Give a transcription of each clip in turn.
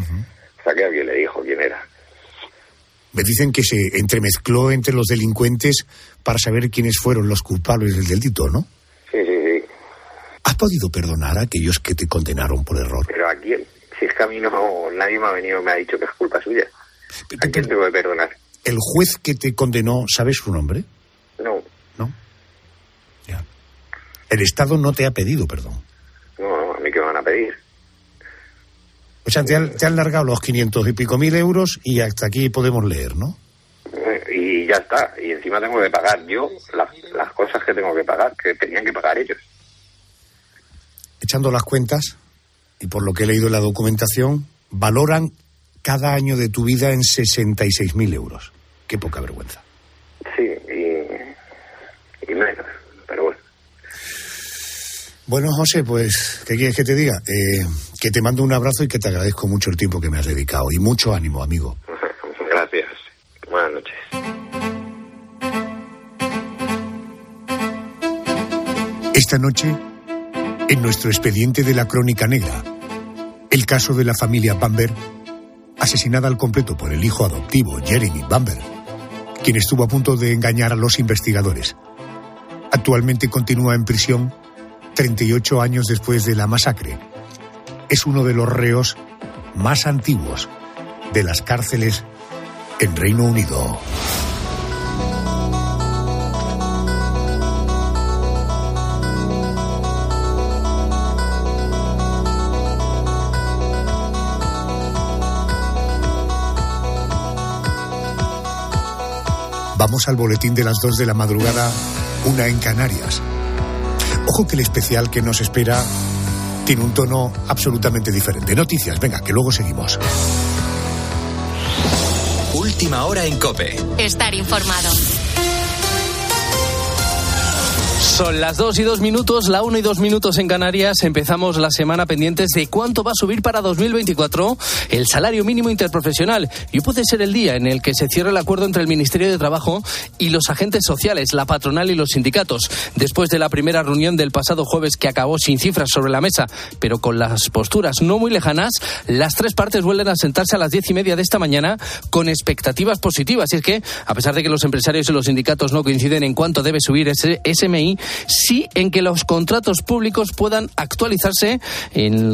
O sea que alguien le dijo quién era. Me dicen que se entremezcló entre los delincuentes para saber quiénes fueron los culpables del delito, ¿no? Sí, sí, sí. ¿Has podido perdonar a aquellos que te condenaron por error? Pero a quién? Si es que a mí no, nadie me ha venido me ha dicho que es culpa suya. ¿A quién tengo que perdonar? ¿El juez que te condenó, ¿sabes su nombre? No, ¿No? Ya. El Estado no te ha pedido perdón. no, no, a mí que me van a pedir. O sea, te han, te han largado los 500 y pico mil euros y hasta aquí podemos leer, ¿no? Eh, Y ya está. Y encima tengo que pagar yo las, las cosas que tengo que pagar, que tenían que pagar ellos. Echando las cuentas, y por lo que he leído en la documentación, valoran cada año de tu vida en 66 mil euros. Qué poca vergüenza. Sí, y, y menos. Pero bueno. Bueno, José, pues, ¿qué quieres que te diga? Eh, que te mando un abrazo y que te agradezco mucho el tiempo que me has dedicado. Y mucho ánimo, amigo. Gracias. Buenas noches. Esta noche, en nuestro expediente de la Crónica Negra, el caso de la familia Bamber, asesinada al completo por el hijo adoptivo Jeremy Bamber, quien estuvo a punto de engañar a los investigadores. Actualmente continúa en prisión 38 años después de la masacre. Es uno de los reos más antiguos de las cárceles en Reino Unido. Vamos al boletín de las 2 de la madrugada, una en Canarias. Ojo que el especial que nos espera tiene un tono absolutamente diferente. Noticias, venga, que luego seguimos. Última hora en Cope. Estar informado. Son las 2 y 2 minutos, la 1 y 2 minutos en Canarias. Empezamos la semana pendientes de cuánto va a subir para 2024 el salario mínimo interprofesional. Y puede ser el día en el que se cierre el acuerdo entre el Ministerio de Trabajo y los agentes sociales, la patronal y los sindicatos. Después de la primera reunión del pasado jueves que acabó sin cifras sobre la mesa, pero con las posturas no muy lejanas, las tres partes vuelven a sentarse a las diez y media de esta mañana con expectativas positivas. Y es que, a pesar de que los empresarios y los sindicatos no coinciden en cuánto debe subir ese SMI, sí en que los contratos públicos puedan actualizarse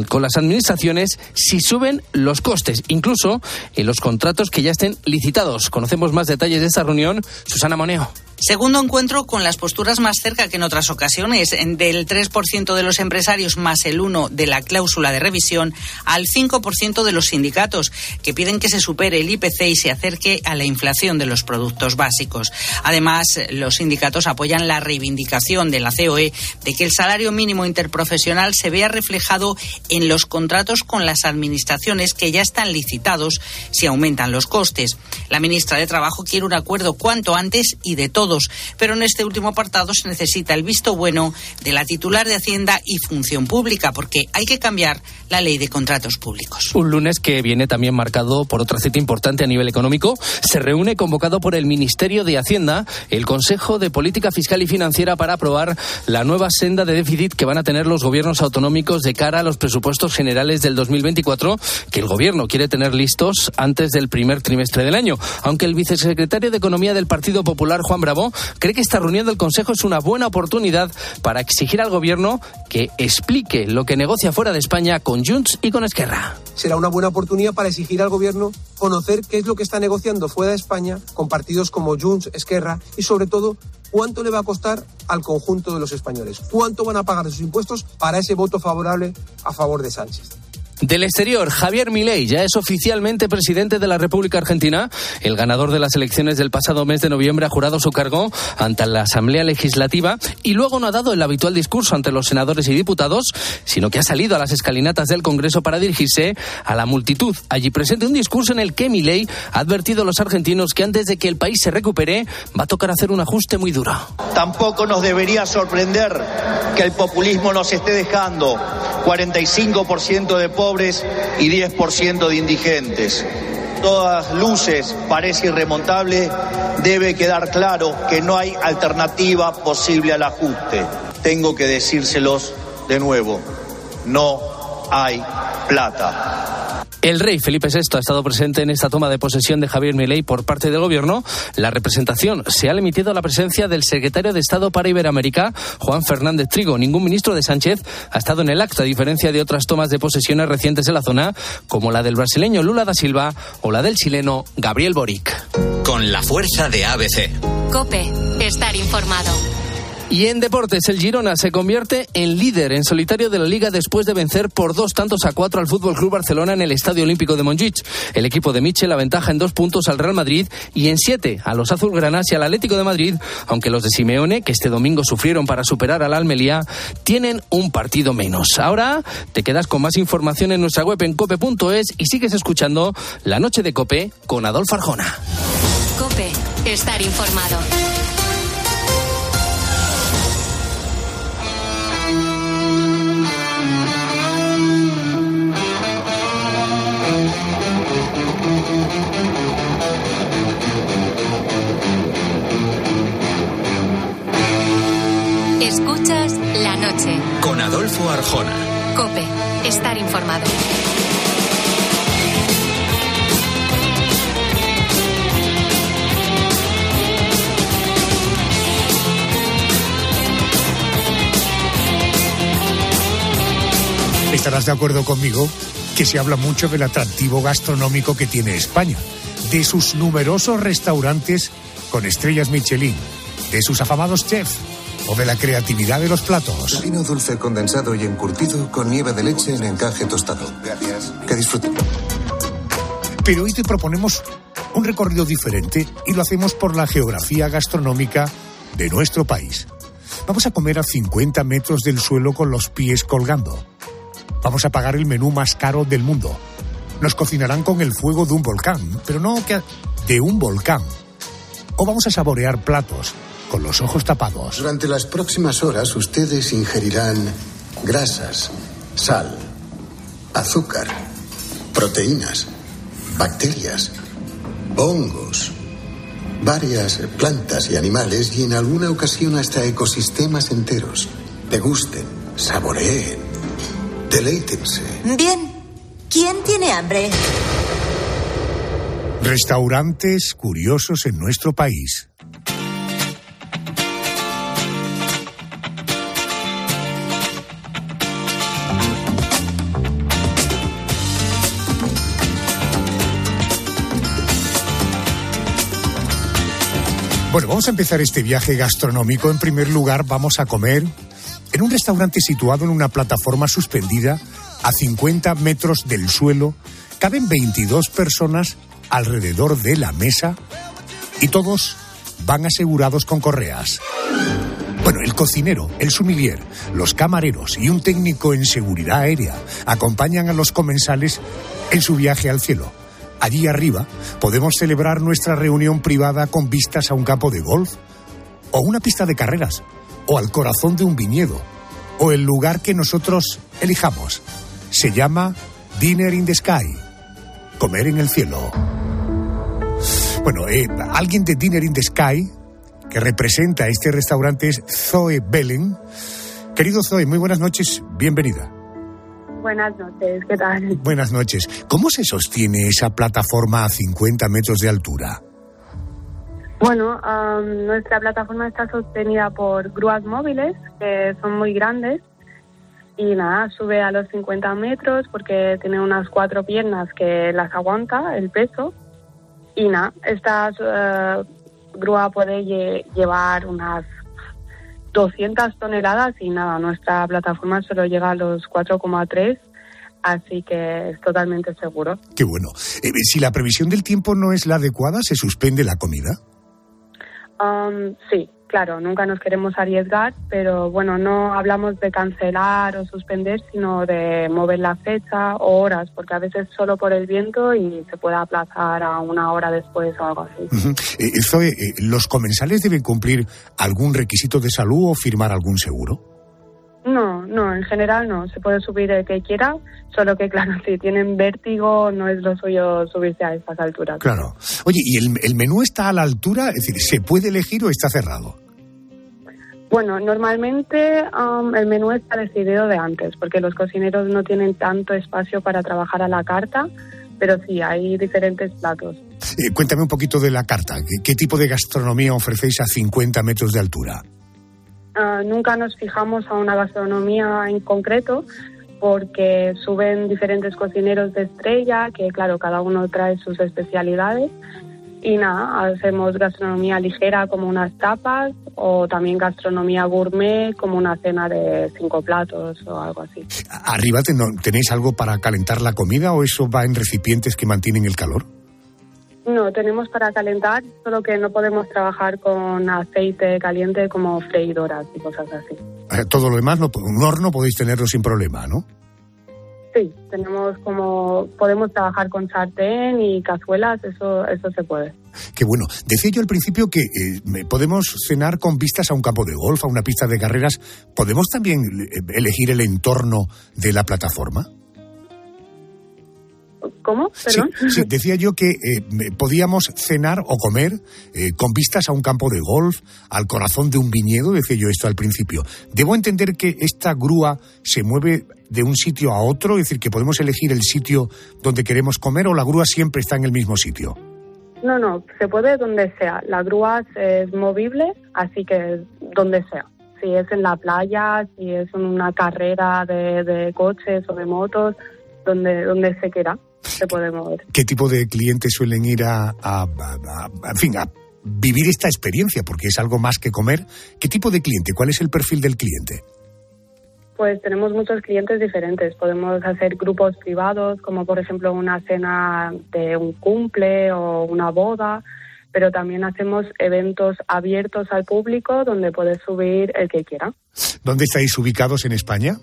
con las administraciones si suben los costes, incluso en los contratos que ya estén licitados. Conocemos más detalles de esta reunión. Susana Moneo. Segundo encuentro con las posturas más cerca que en otras ocasiones, del 3% de los empresarios más el 1% de la cláusula de revisión al 5% de los sindicatos, que piden que se supere el IPC y se acerque a la inflación de los productos básicos. Además, los sindicatos apoyan la reivindicación de la COE de que el salario mínimo interprofesional se vea reflejado en los contratos con las administraciones que ya están licitados si aumentan los costes. La ministra de Trabajo quiere un acuerdo cuanto antes y de todos, pero en este último apartado se necesita el visto bueno de la titular de Hacienda y Función Pública, porque hay que cambiar la ley de contratos públicos. Un lunes que viene también marcado por otra cita importante a nivel económico. Se reúne convocado por el Ministerio de Hacienda el Consejo de Política Fiscal y Financiera para aprobar la nueva senda de déficit que van a tener los gobiernos autonómicos de cara a los presupuestos generales del 2024 que el gobierno quiere tener listos antes del primer trimestre del año. Aunque el vicesecretario de Economía del Partido Popular, Juan Bravo, cree que esta reunión del Consejo es una buena oportunidad para exigir al gobierno que explique lo que negocia fuera de España con Junts y con Esquerra. será una buena oportunidad para exigir al gobierno conocer qué es lo que está negociando fuera de España con partidos como Junts, Esquerra y sobre todo cuánto le va a costar al conjunto de los españoles, cuánto van a pagar sus impuestos para ese voto favorable a favor de Sánchez. Del exterior, Javier Milei ya es oficialmente presidente de la República Argentina. El ganador de las elecciones del pasado mes de noviembre ha jurado su cargo ante la Asamblea Legislativa y luego no ha dado el habitual discurso ante los senadores y diputados, sino que ha salido a las escalinatas del Congreso para dirigirse a la multitud. Allí presente un discurso en el que Milei ha advertido a los argentinos que antes de que el país se recupere va a tocar hacer un ajuste muy duro. Tampoco nos debería sorprender que el populismo nos esté dejando 45% de pobres y 10% de indigentes. Todas luces parece irremontable, debe quedar claro que no hay alternativa posible al ajuste. Tengo que decírselos de nuevo, no hay plata. El rey Felipe VI ha estado presente en esta toma de posesión de Javier Milei por parte del gobierno. La representación se ha limitado a la presencia del secretario de Estado para Iberoamérica, Juan Fernández Trigo. Ningún ministro de Sánchez ha estado en el acto, a diferencia de otras tomas de posesiones recientes en la zona, como la del brasileño Lula da Silva o la del chileno Gabriel Boric. Con la fuerza de ABC. Cope, estar informado. Y en deportes, el Girona se convierte en líder en solitario de la liga después de vencer por dos tantos a cuatro al Fútbol Club Barcelona en el Estadio Olímpico de Montjuic. El equipo de Michel aventaja en dos puntos al Real Madrid y en siete a los azulgranas y al Atlético de Madrid, aunque los de Simeone, que este domingo sufrieron para superar al Almería, tienen un partido menos. Ahora te quedas con más información en nuestra web en cope.es y sigues escuchando La Noche de Cope con Adolfo Arjona. Cope, estar informado. Arjona. Cope, estar informado. Estarás de acuerdo conmigo que se habla mucho del atractivo gastronómico que tiene España, de sus numerosos restaurantes con estrellas Michelin, de sus afamados chefs o de la creatividad de los platos. Vino dulce condensado y encurtido con nieve de leche en encaje tostado. Gracias. Que disfruten. Pero hoy te proponemos un recorrido diferente y lo hacemos por la geografía gastronómica de nuestro país. Vamos a comer a 50 metros del suelo con los pies colgando. Vamos a pagar el menú más caro del mundo. Nos cocinarán con el fuego de un volcán, pero no que de un volcán. O vamos a saborear platos con los ojos tapados. Durante las próximas horas ustedes ingerirán grasas, sal, azúcar, proteínas, bacterias, hongos, varias plantas y animales y en alguna ocasión hasta ecosistemas enteros. Degusten, saboreen, deleítense. Bien. ¿Quién tiene hambre? Restaurantes curiosos en nuestro país. Bueno, vamos a empezar este viaje gastronómico. En primer lugar, vamos a comer en un restaurante situado en una plataforma suspendida a 50 metros del suelo. Caben 22 personas alrededor de la mesa y todos van asegurados con correas. Bueno, el cocinero, el sumilier, los camareros y un técnico en seguridad aérea acompañan a los comensales en su viaje al cielo. Allí arriba podemos celebrar nuestra reunión privada con vistas a un campo de golf, o una pista de carreras, o al corazón de un viñedo, o el lugar que nosotros elijamos. Se llama Dinner in the Sky, comer en el cielo. Bueno, eh, alguien de Dinner in the Sky que representa este restaurante es Zoe Bellen. Querido Zoe, muy buenas noches, bienvenida. Buenas noches, ¿qué tal? Buenas noches. ¿Cómo se sostiene esa plataforma a 50 metros de altura? Bueno, um, nuestra plataforma está sostenida por grúas móviles que son muy grandes y nada, sube a los 50 metros porque tiene unas cuatro piernas que las aguanta el peso y nada, esta eh, grúa puede lle- llevar unas 200 toneladas y nada, nuestra plataforma solo llega a los 4,3 así que es totalmente seguro. Qué bueno. Eh, si la previsión del tiempo no es la adecuada, ¿se suspende la comida? Um, sí, claro, nunca nos queremos arriesgar, pero bueno, no hablamos de cancelar o suspender, sino de mover la fecha o horas, porque a veces solo por el viento y se puede aplazar a una hora después o algo así. Ujú. Eh, Zoe, eh, ¿los comensales deben cumplir algún requisito de salud o firmar algún seguro? No, no, en general no, se puede subir el que quiera, solo que claro, si tienen vértigo no es lo suyo subirse a estas alturas. Claro. Oye, ¿y el, el menú está a la altura? Es decir, ¿se puede elegir o está cerrado? Bueno, normalmente um, el menú está decidido de antes, porque los cocineros no tienen tanto espacio para trabajar a la carta, pero sí, hay diferentes platos. Eh, cuéntame un poquito de la carta. ¿Qué, qué tipo de gastronomía ofrecéis a 50 metros de altura? Ah, nunca nos fijamos a una gastronomía en concreto porque suben diferentes cocineros de estrella, que claro, cada uno trae sus especialidades. Y nada, hacemos gastronomía ligera como unas tapas o también gastronomía gourmet como una cena de cinco platos o algo así. ¿Arriba ten- tenéis algo para calentar la comida o eso va en recipientes que mantienen el calor? No, tenemos para calentar, solo que no podemos trabajar con aceite caliente como freidoras y cosas así. Eh, Todo lo demás, no, un horno podéis tenerlo sin problema, ¿no? Sí, tenemos como podemos trabajar con sartén y cazuelas, eso eso se puede. Qué bueno. Decía yo al principio que eh, podemos cenar con vistas a un campo de golf, a una pista de carreras. ¿Podemos también eh, elegir el entorno de la plataforma? ¿Cómo? Sí, Perdón. sí, decía yo que eh, podíamos cenar o comer eh, con vistas a un campo de golf, al corazón de un viñedo, decía yo esto al principio. ¿Debo entender que esta grúa se mueve de un sitio a otro? Es decir, que podemos elegir el sitio donde queremos comer o la grúa siempre está en el mismo sitio. No, no, se puede donde sea. La grúa es movible, así que donde sea. Si es en la playa, si es en una carrera de, de coches o de motos, donde, donde se quiera, se puede mover. ¿Qué tipo de clientes suelen ir a, a- a- a- en fin, a vivir esta experiencia? Porque es algo más que comer. ¿Qué tipo de cliente? ¿Cuál es el perfil del cliente? Pues tenemos muchos clientes diferentes. Podemos hacer grupos privados, como por ejemplo una cena de un cumple o una boda, pero también hacemos eventos abiertos al público donde puede subir el que quiera. ¿Dónde estáis ubicados en España?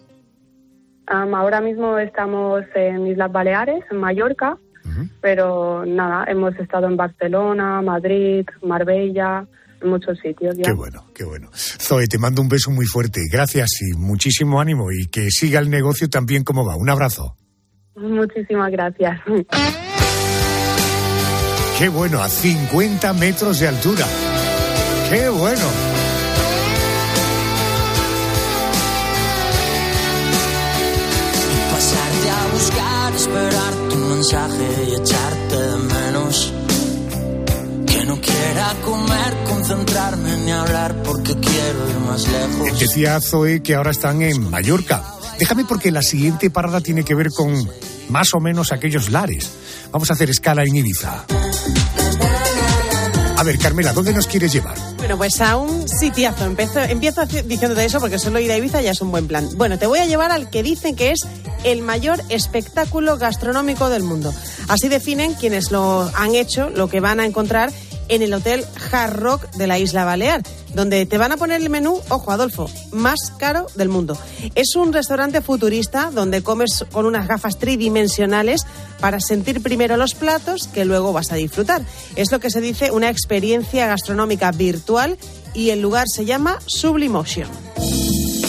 Ahora mismo estamos en Islas Baleares, en Mallorca, pero nada, hemos estado en Barcelona, Madrid, Marbella, en muchos sitios ya. Qué bueno, qué bueno. Zoe, te mando un beso muy fuerte. Gracias y muchísimo ánimo y que siga el negocio tan bien como va. Un abrazo. Muchísimas gracias. Qué bueno, a 50 metros de altura. Qué bueno. Mensaje y echarte de menos. Que no quiera comer, concentrarme ni hablar porque quiero ir más lejos. Decía Zoe que ahora están en Mallorca. Déjame porque la siguiente parada tiene que ver con más o menos aquellos lares. Vamos a hacer escala en Ibiza. A ver, Carmela, ¿dónde nos quieres llevar? Bueno, pues a un sitiazo. Empiezo, empiezo diciéndote eso porque solo ir a Ibiza ya es un buen plan. Bueno, te voy a llevar al que dicen que es el mayor espectáculo gastronómico del mundo. Así definen quienes lo han hecho, lo que van a encontrar en el Hotel Hard Rock de la Isla Balear, donde te van a poner el menú, ojo Adolfo, más caro del mundo. Es un restaurante futurista donde comes con unas gafas tridimensionales para sentir primero los platos que luego vas a disfrutar. Es lo que se dice una experiencia gastronómica virtual y el lugar se llama Sublimotion.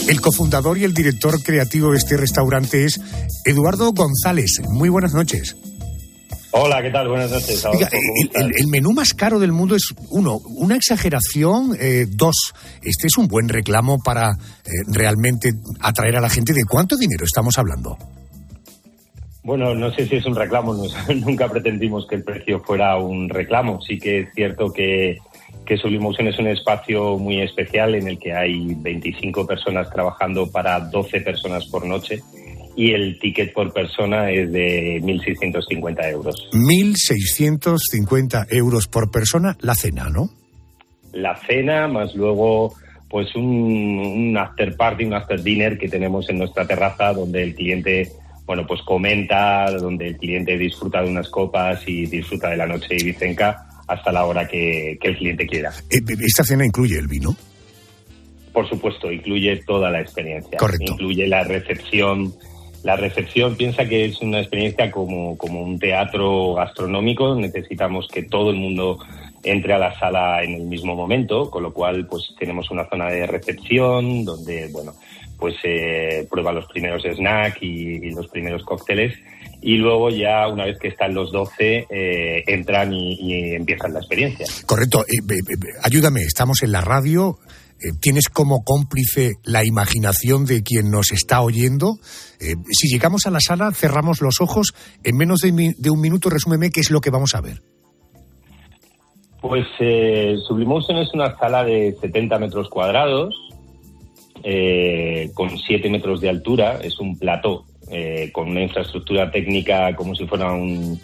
El cofundador y el director creativo de este restaurante es Eduardo González. Muy buenas noches. Hola, ¿qué tal? Buenas noches. Oiga, Adolfo, ¿cómo el, el- el menú más caro del mundo es, uno, una exageración, eh, dos, este es un buen reclamo para eh, realmente atraer a la gente. ¿De cuánto dinero estamos hablando? Bueno, no sé si es un reclamo, no- nunca pretendimos que el precio fuera un reclamo. Sí que es cierto que, que Sublimotion es un espacio muy especial en el que hay 25 personas trabajando para 12 personas por noche y el ticket por persona es de 1.650 euros. 1.650 euros por persona la cena, ¿no? La cena más luego pues un, un after party, un after dinner que tenemos en nuestra terraza donde el cliente bueno pues comenta, donde el cliente disfruta de unas copas y disfruta de la noche ibicenca hasta la hora que, que el cliente quiera. Eh, Esta cena incluye el vino. Por supuesto, incluye toda la experiencia. Correcto. Incluye la recepción. La recepción piensa que es una experiencia como, como un teatro gastronómico. Necesitamos que todo el mundo entre a la sala en el mismo momento, con lo cual pues tenemos una zona de recepción donde bueno pues eh, prueba los primeros snacks y, los primeros cócteles y luego ya una vez que están los 12 eh, entran y, y empiezan la experiencia. Correcto. Eh, eh, eh, ayúdame, estamos en la radio. Eh, tienes como cómplice la imaginación de quien nos está oyendo. Eh, si llegamos a la sala, cerramos los ojos, en menos de, un minuto resúmeme qué es lo que vamos a ver. Pues eh, es una sala de 70 metros cuadrados, eh, con 7 metros de altura, es un plató, eh, con una infraestructura técnica como si fuera un,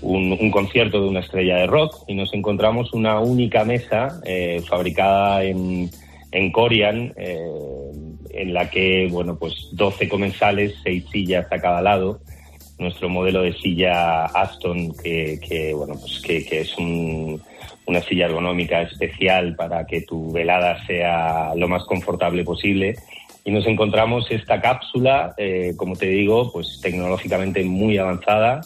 un, un concierto de una estrella de rock, y nos encontramos una única mesa fabricada en, en Corian, eh, en la que, bueno, pues 12 comensales, 6 sillas a cada lado, nuestro modelo de silla Aston, que, que, bueno, pues que, que es un, una silla ergonómica especial para que tu velada sea lo más confortable posible. Y nos encontramos esta cápsula, eh, como te digo, pues tecnológicamente muy avanzada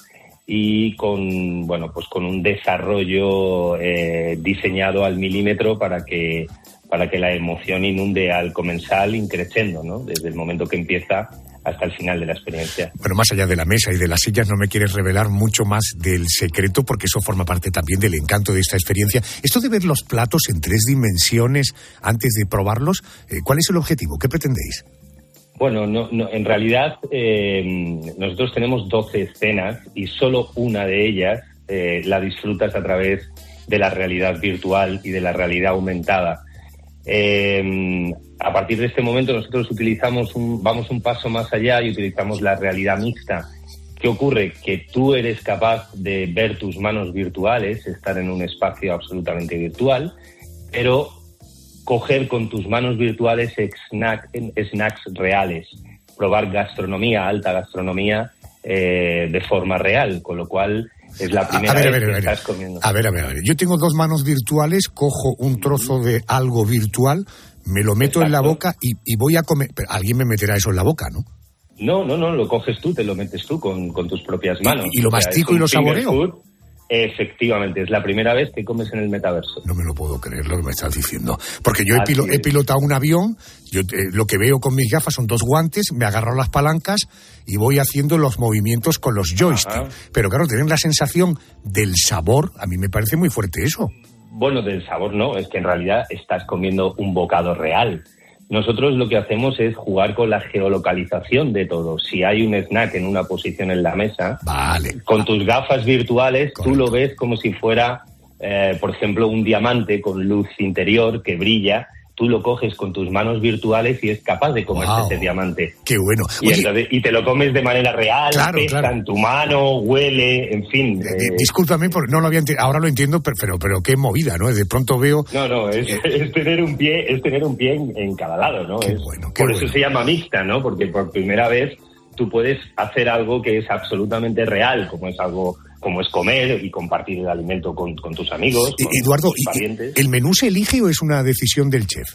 y con, bueno, pues con un desarrollo eh, diseñado al milímetro para que, para que la emoción inunde al comensal increciendo, ¿no? Desde el momento que empieza hasta el final de la experiencia. Bueno, más allá de la mesa y de las sillas, no me quieres revelar mucho más del secreto, porque eso forma parte también del encanto de esta experiencia. Esto de ver los platos en tres dimensiones antes de probarlos, eh, ¿cuál es el objetivo? ¿Qué pretendéis? Bueno, no, no, en realidad eh, nosotros tenemos 12 escenas y solo una de ellas eh, la disfrutas a través de la realidad virtual y de la realidad aumentada. Eh, a partir de este momento nosotros utilizamos vamos un paso más allá y utilizamos la realidad mixta. ¿Qué ocurre? Que tú eres capaz de ver tus manos virtuales, estar en un espacio absolutamente virtual, pero coger con tus manos virtuales snack- snacks reales, probar gastronomía, alta gastronomía, eh, de forma real, con lo cual es la primera a ver, a ver, a que ver. estás comiendo. A ver, a ver, a ver. Yo tengo dos manos virtuales, cojo un trozo de algo virtual, me lo meto en la boca y, y voy a comer. Pero alguien me meterá eso en la boca, ¿no? No, no, no, lo coges tú, te lo metes tú con, con tus propias manos. y lo O sea, mastico y lo saboreo? food. Efectivamente, es la primera vez que comes en el metaverso. No me lo puedo creer lo que me estás diciendo. Porque yo he, pilo- he pilotado un avión, yo eh, lo que veo con mis gafas son dos guantes, me agarro las palancas y voy haciendo los movimientos con los joysticks. Pero claro, tener la sensación del sabor, a mí me parece muy fuerte eso. Bueno, del sabor no, es que en realidad estás comiendo un bocado real. Nosotros lo que hacemos es jugar con la geolocalización de todo. Si hay un snack en una posición en la mesa, con tus gafas virtuales tú lo ves como si fuera, eh, por ejemplo, un diamante con luz interior que brilla. Tú lo coges con tus manos virtuales y es capaz de comerse Guau. ese diamante. Qué bueno. Y, Oye, entonces- y te lo comes de manera real, Claro, pesa claro. en tu mano, huele, en fin. di- eh, discúlpame, porque no lo había ahora lo entiendo, pero, pero, pero qué movida, ¿no? De pronto veo... No, no, es, es tener un pie, es tener un pie en, en cada lado, ¿no? Es- por eso se llama mixta, ¿no? Porque por primera vez tú puedes hacer algo que es absolutamente real, como es algo, como es comer y compartir el alimento con, con tus amigos, Eh, con Eduardo, tus ¿y- parientes. ¿el menú se elige o es una decisión del chef?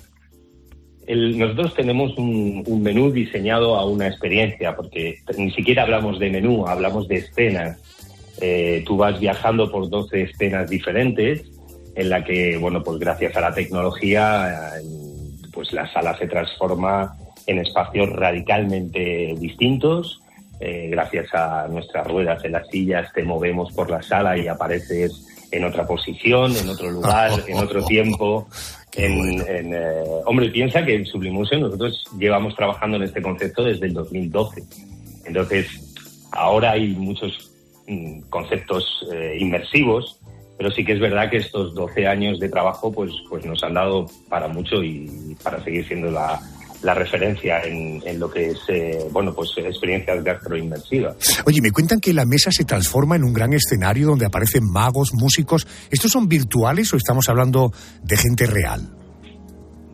El- nosotros tenemos un, un menú diseñado a una experiencia, porque ni siquiera hablamos de menú, hablamos de escenas. Eh, tú vas viajando por 12 escenas diferentes, en la que, bueno, pues gracias a la tecnología, pues la sala se transforma en espacios radicalmente distintos. Eh, gracias a nuestras ruedas en las sillas te movemos por la sala y apareces en otra posición, en otro lugar, en otro tiempo. En, en, eh, hombre, piensa que en Sublimusion nosotros llevamos trabajando en este concepto desde el 2012. Entonces, ahora hay muchos mm, conceptos eh, inmersivos, pero sí que es verdad que estos 12 años de trabajo pues, pues nos han dado para mucho y para seguir siendo la, la referencia en, en lo que es eh, bueno pues experiencias gastroinmersivas. Oye, me cuentan que la mesa se transforma en un gran escenario donde aparecen magos, músicos. ¿Estos son virtuales o estamos hablando de gente real?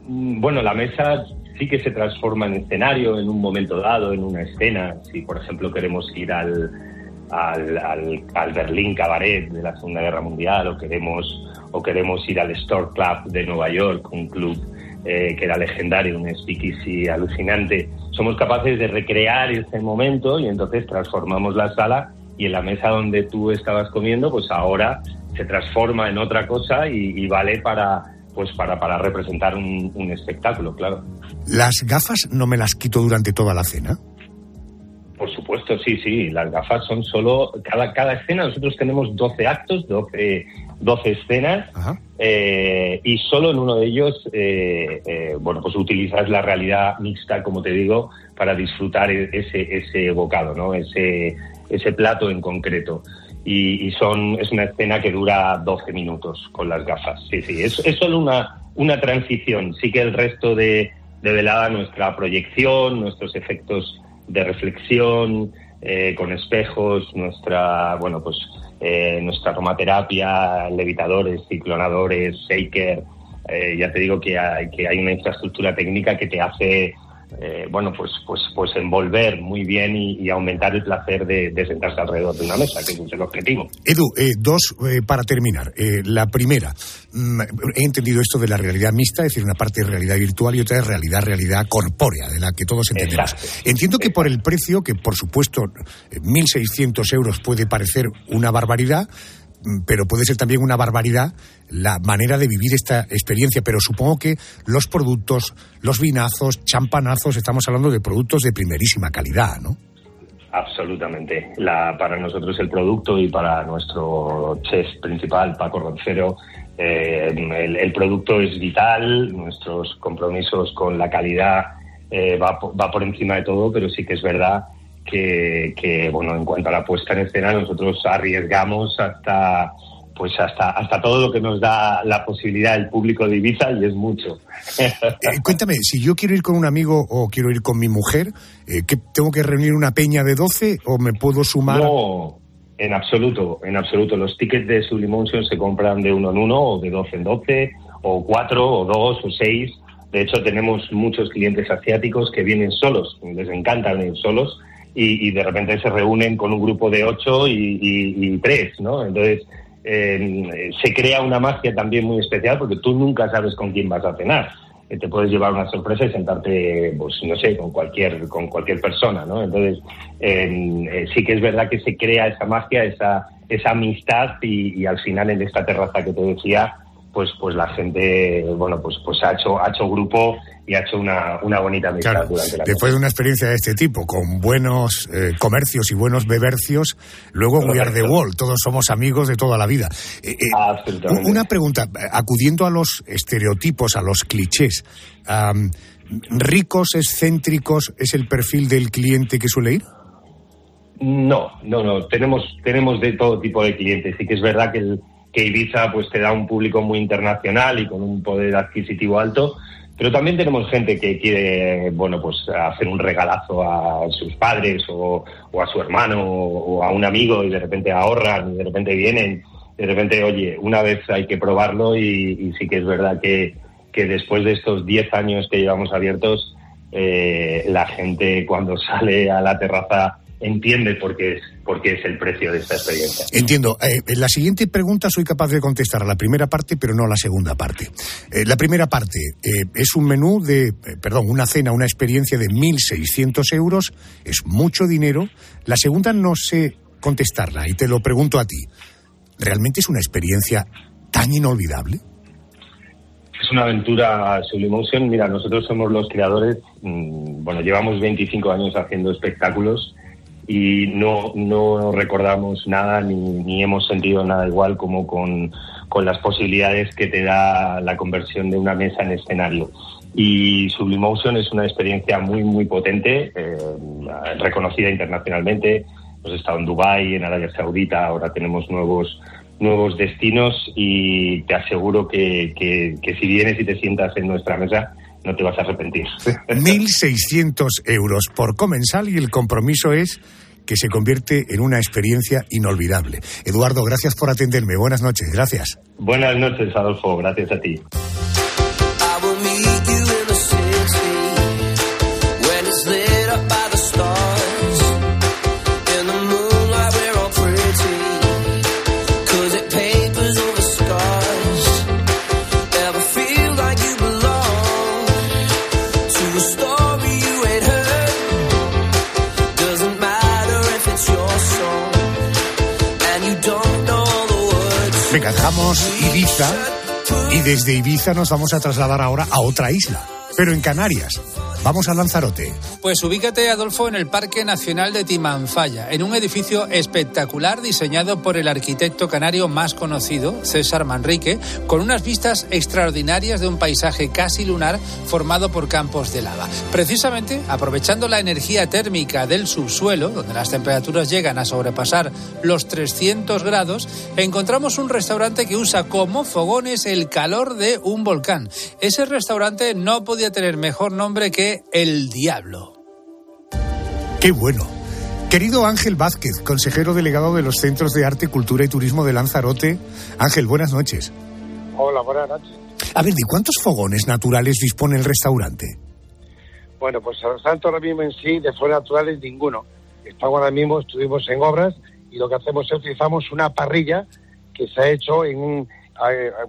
Mm, Bueno, la mesa sí que se transforma en escenario en un momento dado, en una escena. Si, por ejemplo, queremos ir al, al, al, al Berlín Cabaret de la Segunda Guerra Mundial o queremos, o queremos ir al Store Club de Nueva York, un club eh, que era legendario, un speakeasy alucinante, somos capaces de recrear ese momento y entonces transformamos la sala y en la mesa donde tú estabas comiendo, pues ahora se transforma en otra cosa y, vale para pues para, para representar un espectáculo, claro. ¿Las gafas no me las quito durante toda la cena? Supuesto, sí, sí, las gafas son solo, cada, cada escena, nosotros tenemos 12 actos, 12, 12 escenas, eh, y solo en uno de ellos, eh, eh, bueno, pues utilizas la realidad mixta, como te digo, para disfrutar e-, ese, ese bocado, ¿no? Ese, ese plato en concreto. Y, y son, es una escena que dura 12 minutos con las gafas, sí, sí, es, es solo una, una transición, sí que el resto de, de velada, nuestra proyección, nuestros efectos de reflexión, eh, con espejos, nuestra, bueno, pues eh, nuestra aromaterapia, levitadores, ciclonadores, shaker. Eh, ya te digo que hay, que hay una infraestructura técnica que te hace eh, bueno, pues, pues, pues envolver muy bien y, y aumentar el placer de, de, sentarse alrededor de una mesa, que es el objetivo. Edu, eh, dos eh, para terminar. Eh, la primera, mm, he entendido esto de la realidad mixta, es decir, una parte de realidad virtual y otra de realidad, realidad corpórea, de la que todos entendemos. Exacto. Entiendo que por el precio, que por supuesto 1.600 euros puede parecer una barbaridad, pero puede ser también una barbaridad la manera de vivir esta experiencia. Pero supongo que los productos, los vinazos, champanazos, estamos hablando de productos de primerísima calidad, ¿no? Absolutamente. La, para nosotros el producto y para nuestro chef principal, Paco Roncero, eh, el, el, producto es vital, nuestros compromisos con la calidad eh, va, va por encima de todo, pero sí que es verdad que, que, bueno, en cuanto a la puesta en escena, nosotros arriesgamos hasta pues hasta, hasta todo lo que nos da la posibilidad el público de Ibiza y es mucho. eh, cuéntame, si yo quiero ir con un amigo o quiero ir con mi mujer, eh, ¿qué, ¿tengo que reunir una peña de 12 o me puedo sumar? No, en absoluto, en absoluto. Los tickets de Sublimotion se compran de uno en uno o de 12 en 12 o cuatro o dos o seis. De hecho, tenemos muchos clientes asiáticos que vienen solos, les encanta venir solos y, de repente se reúnen con un grupo de ocho y, tres, ¿no? Entonces, eh, se crea una magia también muy especial porque tú nunca sabes con quién vas a cenar. Eh, te puedes llevar una sorpresa y sentarte, pues no sé, con cualquier, con cualquier persona, ¿no? Entonces, eh, sí que es verdad que se crea esa magia, esa, esa amistad y al final en esta terraza que te decía, pues, pues la gente, bueno, pues, pues ha hecho, ha hecho grupo y ha hecho una, una bonita amistad claro, durante la Después de una experiencia de este tipo, con buenos eh, comercios y buenos bebercios, luego We Are the Wall, todos somos amigos de toda la vida. Eh, eh, una pregunta, acudiendo a los estereotipos, a los clichés, um, ¿ricos, excéntricos es el perfil del cliente que suele ir? No, no, no, tenemos, tenemos de todo tipo de clientes. Sí que es verdad que, el, que Ibiza pues te da un público muy internacional y con un poder adquisitivo alto, pero también tenemos gente que quiere, bueno, pues hacer un regalazo a sus padres o, o, a su hermano o a un amigo y de repente ahorran y de repente vienen. De repente, oye, una vez hay que probarlo y, sí que es verdad que, que después de estos 10 años que llevamos abiertos, eh, la gente cuando sale a la terraza entiende por qué es, por qué es el precio de esta experiencia. Entiendo. Eh, la siguiente pregunta soy capaz de contestar a la primera parte, pero no a la segunda parte. Eh, la primera parte eh, es un menú de, perdón, una cena, una experiencia de 1.600 euros, es mucho dinero. La segunda no sé contestarla y te lo pregunto a ti. ¿Realmente es una experiencia tan inolvidable? Es una aventura Sublimotion. Mira, nosotros somos los creadores, mmm, bueno, llevamos 25 años haciendo espectáculos y no, no recordamos nada ni, ni, hemos sentido nada igual como con, con, las posibilidades que te da la conversión de una mesa en escenario. Y Sublimotion es una experiencia muy, muy potente, eh, reconocida internacionalmente. Hemos estado en Dubái, en Arabia Saudita, ahora tenemos nuevos, nuevos destinos y te aseguro que, que, que si vienes y te sientas en nuestra mesa, no te vas a arrepentir. 1.600 euros por comensal y el compromiso es que se convierte en una experiencia inolvidable. Eduardo, gracias por atenderme. Buenas noches. Gracias. Buenas noches, Adolfo. Gracias a ti. Venga, dejamos Ibiza y desde Ibiza nos vamos a trasladar ahora a otra isla, pero en Canarias. Vamos a Lanzarote. Pues ubícate, Adolfo, en el Parque Nacional de Timanfaya, en un edificio espectacular diseñado por el arquitecto canario más conocido, César Manrique, con unas vistas extraordinarias de un paisaje casi lunar formado por campos de lava. Precisamente, aprovechando la energía térmica del subsuelo, donde las temperaturas llegan a sobrepasar los 300 grados, encontramos un restaurante que usa como fogones el calor de un volcán. Ese restaurante no podía tener mejor nombre que El Diablo. ¡Qué bueno! Querido Ángel Vázquez, consejero delegado de los Centros de Arte, Cultura y Turismo de Lanzarote. Ángel, buenas noches. Hola, buenas noches. A ver, ¿de cuántos fogones naturales dispone el restaurante? Bueno, pues el restaurante ahora mismo en sí, de fogones naturales, ninguno. Estamos ahora mismo, estuvimos en obras y lo que hacemos es utilizamos una parrilla que se ha hecho en un,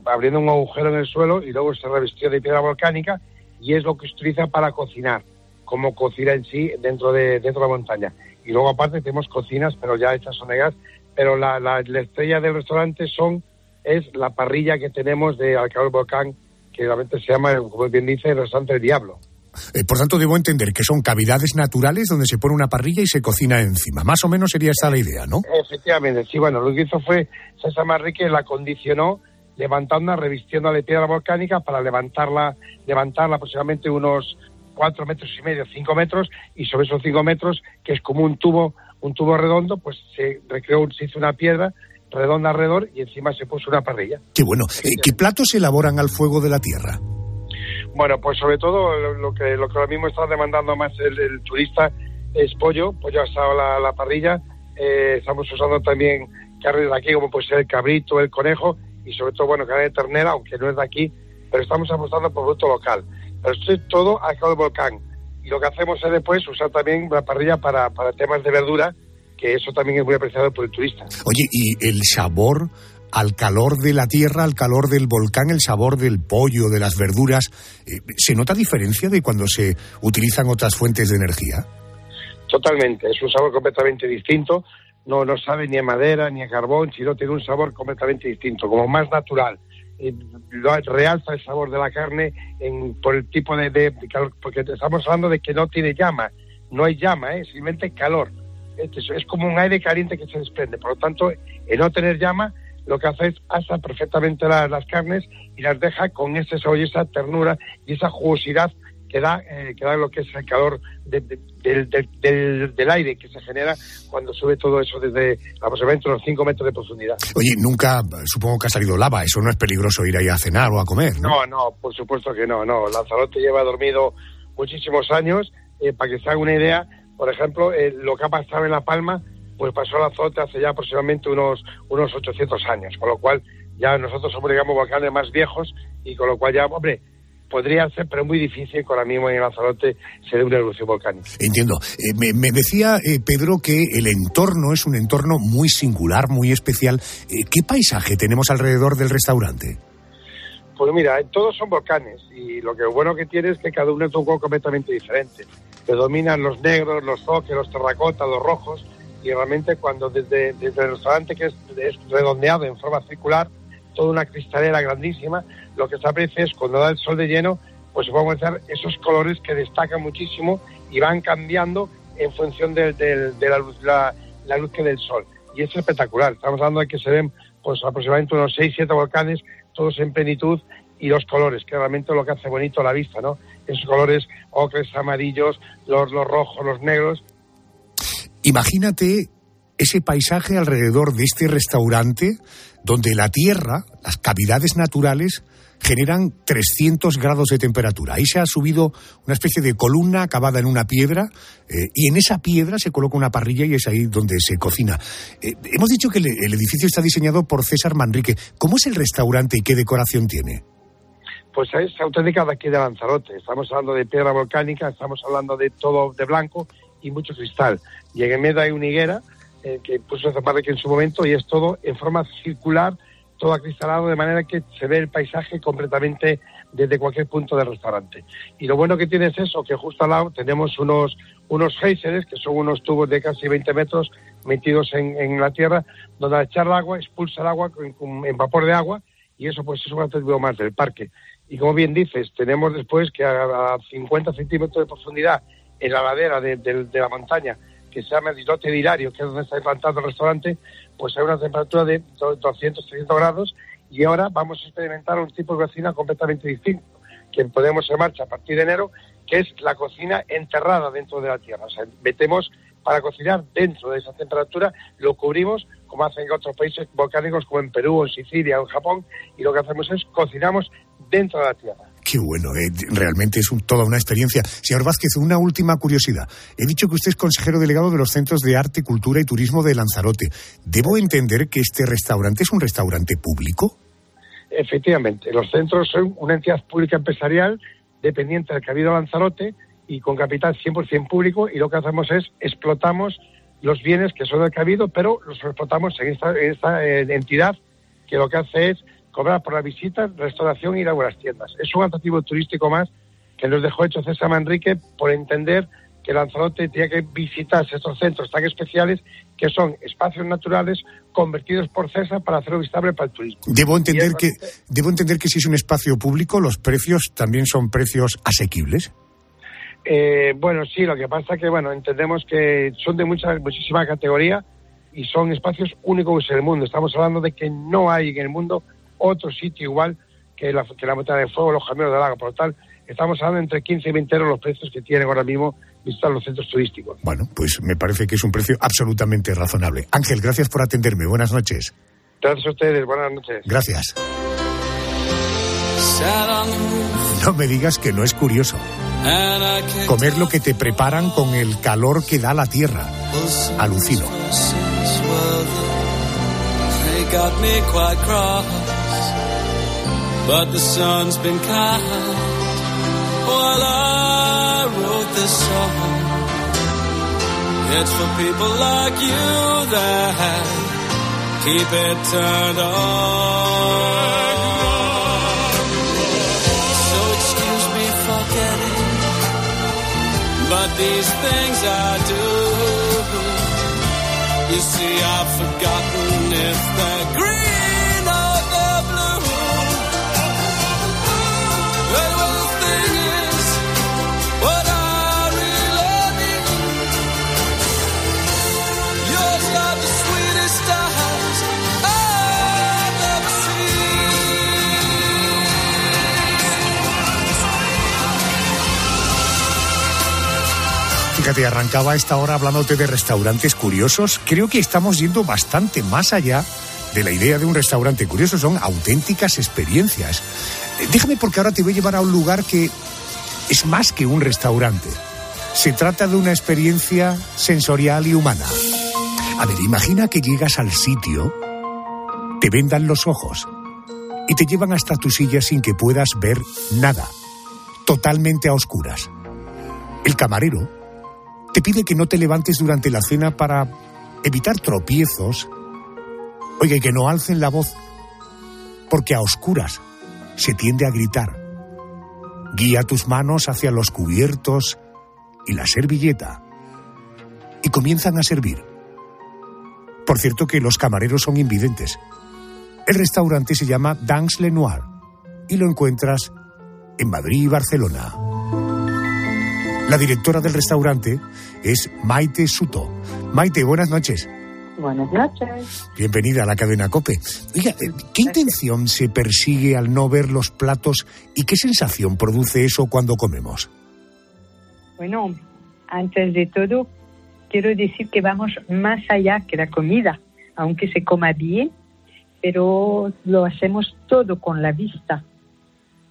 abriendo un agujero en el suelo y luego se revistió de piedra volcánica y es lo que se utiliza para cocinar, como cocina en sí dentro de, dentro de la montaña. Y luego aparte tenemos cocinas, pero ya hechas son gas, pero la, la, estrella del restaurante son es la parrilla que tenemos de Alcalá Volcán, que realmente se llama, como bien dice, el restaurante del Diablo. Eh, por tanto, debo entender que son cavidades naturales donde se pone una parrilla y se cocina encima. Más o menos sería esa la idea, ¿no? Efectivamente, sí. Bueno, lo que hizo fue César Manrique la condicionó levantando, revistiendo la piedra volcánica para levantarla, levantarla aproximadamente unos cuatro metros y medio, cinco metros, y sobre esos cinco metros, que es como un tubo, un tubo redondo, pues se recreó, se hizo una piedra redonda alrededor y encima se puso una parrilla. Qué bueno. Eh, ¿Qué platos se elaboran al fuego de la tierra? Bueno, pues sobre todo lo que lo que ahora mismo está demandando más el, turista es pollo, pollo asado a la, parrilla. Eh, estamos usando también carne de aquí, como puede ser el cabrito, el conejo, y sobre todo, bueno, carne de ternera, aunque no es de aquí, pero estamos apostando por producto local. Pero esto es todo al cabo del volcán. Y lo que hacemos es después usar también la parrilla para, para temas de verdura, que eso también es muy apreciado por el turista. Oye, ¿y el sabor al calor de la tierra, al calor del volcán, el sabor del pollo, de las verduras, eh, ¿se nota diferencia de cuando se utilizan otras fuentes de energía? Totalmente, es un sabor completamente distinto no, no sabe ni a madera ni a carbón, sino tiene un sabor completamente distinto, como más natural. lo, realza el sabor de la carne por el tipo de, de, porque estamos hablando de que no tiene llama, no hay llama, ¿eh? simplemente calor. Es, es como un aire caliente que se desprende. Por lo tanto, el no tener llama, lo que hace es asa perfectamente las carnes y las deja con ese sabor y esa ternura y esa jugosidad que da, eh, que da lo que es el calor del, aire que se genera cuando sube todo eso desde aproximadamente unos 5 metros de profundidad. Oye, nunca, supongo que ha salido lava, eso no es peligroso ir ahí a cenar o a comer, ¿no? No, no, por supuesto que no, no. Lanzarote lleva dormido muchísimos años, eh, para que se haga una idea, por ejemplo, eh, lo que ha pasado en La Palma, pues pasó Lanzarote hace ya aproximadamente unos, unos 800 años, con lo cual ya nosotros somos, digamos, volcanes más viejos y con lo cual ya, hombre, podría ser, pero muy difícil que ahora mismo en Lanzarote se dé una erupción volcánica. Entiendo. Eh, me, decía eh, Pedro que el entorno es un entorno muy singular, muy especial. Eh, ¿Qué paisaje tenemos alrededor del restaurante? Pues mira, todos son volcanes y lo que bueno que tiene es que cada uno es un juego completamente diferente. Predominan los negros, los zoques, los terracotas, los rojos y realmente cuando desde, desde el restaurante que es, es redondeado en forma circular, toda una cristalera grandísima, lo que se aprecia es cuando da el sol de lleno, pues se pueden hacer esos colores que destacan muchísimo y van cambiando en función de, la, luz, la, luz que del sol. Y es espectacular. Estamos hablando de que se ven pues aproximadamente unos 6, 7 volcanes, todos en plenitud, y los colores, que realmente es lo que hace bonito la vista, ¿no? Esos colores ocres, amarillos, los, los rojos, los negros. Imagínate ese paisaje alrededor de este restaurante donde la tierra, las cavidades naturales, generan 300 grados de temperatura. Ahí se ha subido una especie de columna acabada en una piedra eh, y en esa piedra se coloca una parrilla y es ahí donde se cocina. Eh, hemos dicho que el, edificio está diseñado por César Manrique. ¿Cómo es el restaurante y qué decoración tiene? Pues es auténtica de aquí de Lanzarote. Estamos hablando de piedra volcánica, estamos hablando de todo de blanco y mucho cristal. Y en medio hay una higuera eh, que puso Manrique en su momento y es todo en forma circular todo acristalado de manera que se ve el paisaje completamente desde cualquier punto del restaurante. Y lo bueno que tiene es eso, que justo al lado tenemos unos, unos que son unos tubos de casi 20 metros metidos en, en la tierra, donde al echar el agua expulsa el agua en, vapor de agua y eso pues es un atractivo más del parque. Y como bien dices, tenemos después que a, 50 centímetros de profundidad en la ladera de, la montaña, que se llama el islote diario, que es donde está implantado el restaurante, pues hay una temperatura de 200, 300 grados y ahora vamos a experimentar un tipo de cocina completamente distinto, que podemos en marcha a partir de enero, que es la cocina enterrada dentro de la tierra. O sea, metemos para cocinar dentro de esa temperatura, lo cubrimos como hacen en otros países volcánicos como en Perú, en Sicilia en Japón, y lo que hacemos es cocinamos dentro de la tierra. Qué bueno, eh, realmente es toda una experiencia. Señor Vázquez, una última curiosidad. He dicho que usted es consejero delegado de los Centros de Arte, Cultura y Turismo de Lanzarote. ¿Debo entender que este restaurante es un restaurante público? Efectivamente, los centros son una entidad pública empresarial dependiente del Cabildo Lanzarote y con capital 100% público y lo que hacemos es explotamos los bienes que son del Cabildo, pero los explotamos en esta, eh, entidad que lo que hace es cobrar por la visita, restauración y ir a las tiendas. Es un atractivo turístico más que nos dejó hecho César Manrique por entender que Lanzarote tiene que visitar estos centros tan especiales que son espacios naturales convertidos por César para hacerlo visitable para el turismo. Debo entender que debo entender que si es un espacio público los precios también son precios asequibles. Eh, bueno, sí, lo que pasa es que bueno entendemos que son de mucha muchísima categoría y son espacios únicos en el mundo. Estamos hablando de que no hay en el mundo otro sitio igual que la, que la de fuego, los caminos del lago. Por lo tal, estamos hablando entre 15 y 20 euros los precios que tienen ahora mismo visitar los centros turísticos. Bueno, pues me parece que es un precio absolutamente razonable. Ángel, gracias por atenderme. Buenas noches. Gracias a ustedes. Buenas noches. Gracias. No me digas que no es curioso. Comer lo que te preparan con el calor que da la tierra. Alucino. But the sun's been kind while I wrote this song. It's for people like you that keep it turned on. So excuse me for getting, but these things I do. You see, I've forgotten if they're green. Fíjate, arrancaba esta hora hablándote de restaurantes curiosos. Creo que estamos yendo bastante más allá de la idea de un restaurante curioso. Son auténticas experiencias. Eh, déjame porque ahora te voy a llevar a un lugar que es más que un restaurante. Se trata de una experiencia sensorial y humana. A ver, imagina que llegas al sitio, te vendan los ojos y te llevan hasta tu silla sin que puedas ver nada, totalmente a oscuras. El camarero te pide que no te levantes durante la cena para evitar tropiezos. Oye, que no alcen la voz, porque a oscuras se tiende a gritar. Guía tus manos hacia los cubiertos y la servilleta y comienzan a servir. Por cierto que los camareros son invidentes. El restaurante se llama Dans Lenoir y lo encuentras en Madrid y Barcelona. La directora del restaurante es Maite Suto. Maite, buenas noches. Buenas noches. Bienvenida a la cadena COPE. Oiga, eh, ¿qué intención se persigue al no ver los platos y qué sensación produce eso cuando comemos? Bueno, antes de todo, quiero decir que vamos más allá que la comida, aunque se coma bien, pero lo hacemos todo con la vista.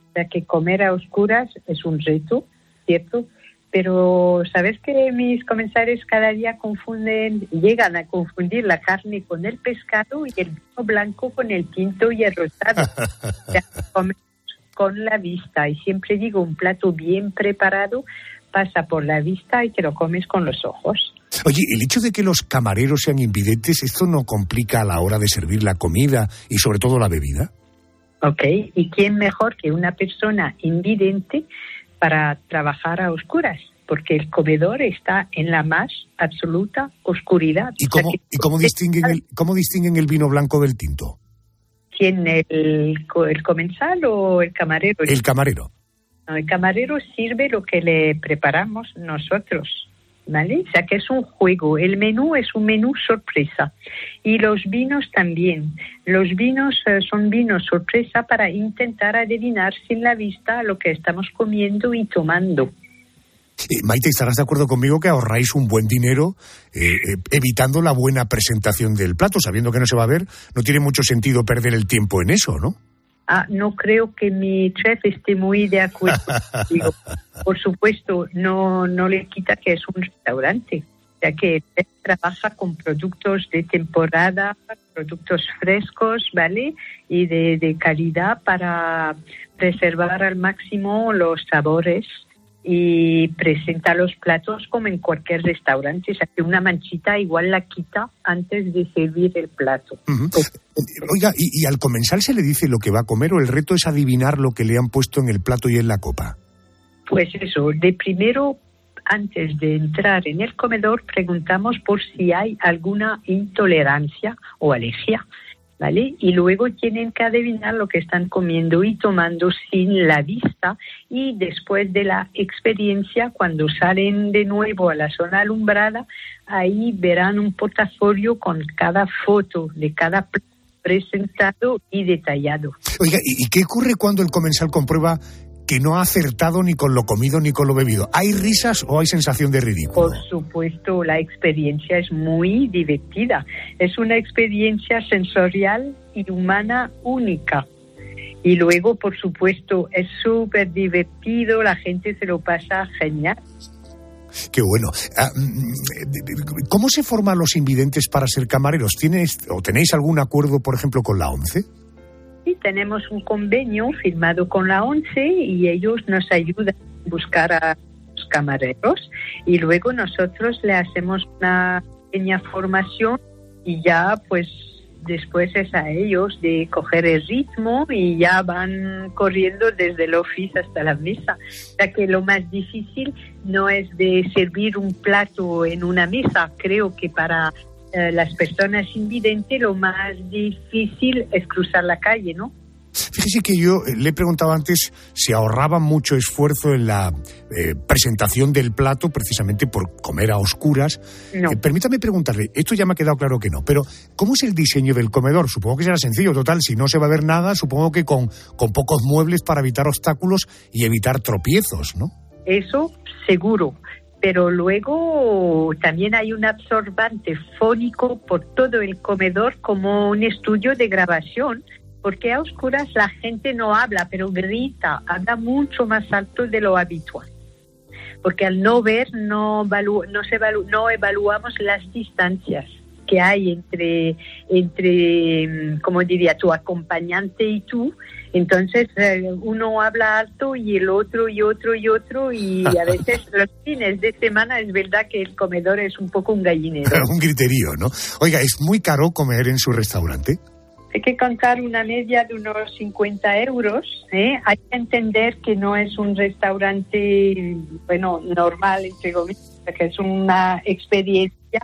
O sea que comer a oscuras es un reto, ¿cierto? Pero sabes que mis comensales cada día confunden, llegan a confundir la carne con el pescado y el vino blanco con el tinto y el rosado. con la vista y siempre digo un plato bien preparado pasa por la vista y te lo comes con los ojos. Oye, el hecho de que los camareros sean invidentes, ¿esto no complica a la hora de servir la comida y sobre todo la bebida? Ok, ¿y quién mejor que una persona invidente para trabajar a oscuras, porque el comedor está en la más absoluta oscuridad. ¿Y cómo, distinguen, el, cómo distinguen el vino blanco del tinto? ¿Quién? El, ¿El comensal o el camarero? El camarero. No, el camarero sirve lo que le preparamos nosotros, ¿vale? O sea que es un juego. El menú es un menú sorpresa. Y los vinos también. Los vinos eh, son vinos sorpresa para intentar adivinar sin la vista lo que estamos comiendo y tomando. Eh, Maite, estarás de acuerdo conmigo que ahorráis un buen dinero eh, eh, evitando la buena presentación del plato, sabiendo que no se va a ver. No tiene mucho sentido perder el tiempo en eso, ¿no? Ah, no creo que mi chef esté muy de acuerdo. Por supuesto, no, no le quita que es un restaurante. Sea que trabaja con productos de temporada, productos frescos, ¿vale? Y de, de calidad para preservar al máximo los sabores y presenta los platos como en cualquier restaurante. O sea que una manchita igual la quita antes de servir el plato. Eh, Oiga, ¿y, y al comensal se le dice lo que va a comer o el reto es adivinar lo que le han puesto en el plato y en la copa? Pues eso, de primero, antes de entrar en el comedor, preguntamos por si hay alguna intolerancia o alergia, ¿vale? Y luego tienen que adivinar lo que están comiendo y tomando sin la vista y después de la experiencia, cuando salen de nuevo a la zona alumbrada, ahí verán un portafolio con cada foto de cada presentado y detallado. Oiga, ¿y, y qué ocurre cuando el comensal comprueba que no ha acertado ni con lo comido ni con lo bebido? ¿Hay risas o hay sensación de ridículo? Por supuesto, la experiencia es muy divertida. Es una experiencia sensorial y humana única. Y luego, por supuesto, es súper divertido, la gente se lo pasa genial. Qué bueno. Ah, mm, ¿Cómo se forman los invidentes para ser camareros? ¿Tienes o tenéis algún acuerdo, por ejemplo, con la ONCE? Y tenemos un convenio firmado con la ONCE y ellos nos ayudan a buscar a los camareros y luego nosotros le hacemos una pequeña formación y ya pues después es a ellos de coger el ritmo y ya van corriendo desde el office hasta la mesa. O sea que lo más difícil no es de servir un plato en una mesa, creo que para eh, las personas invidentes lo más difícil es cruzar la calle, ¿no? Fíjese que yo eh, le he preguntado antes si ahorraban mucho esfuerzo en la eh, presentación del plato precisamente por comer a oscuras. No. Eh, permítame preguntarle, esto ya me ha quedado claro que no, pero ¿cómo es el diseño del comedor? Supongo que será sencillo, total, si no se va a ver nada, supongo que con, con pocos muebles para evitar obstáculos y evitar tropiezos, ¿no? Eso seguro. Pero luego también hay un absorbante fónico por todo el comedor como un estudio de grabación, porque a oscuras la gente no habla, pero grita, habla mucho más alto de lo habitual. Porque al no ver no, no, se no evaluamos las distancias que hay entre, entre, mm, como diría, tu acompañante y tú. Entonces eh, uno habla alto y el otro y otro y otro y a veces los fines de semana es verdad que el comedor es un poco un gallinero. un griterío, ¿no? Oiga, ¿es muy caro comer en su restaurante? Hay que contar una media de unos 50 euros. ¿eh? Hay que entender que no es un restaurante, bueno, normal, entre comillas, que es una experiencia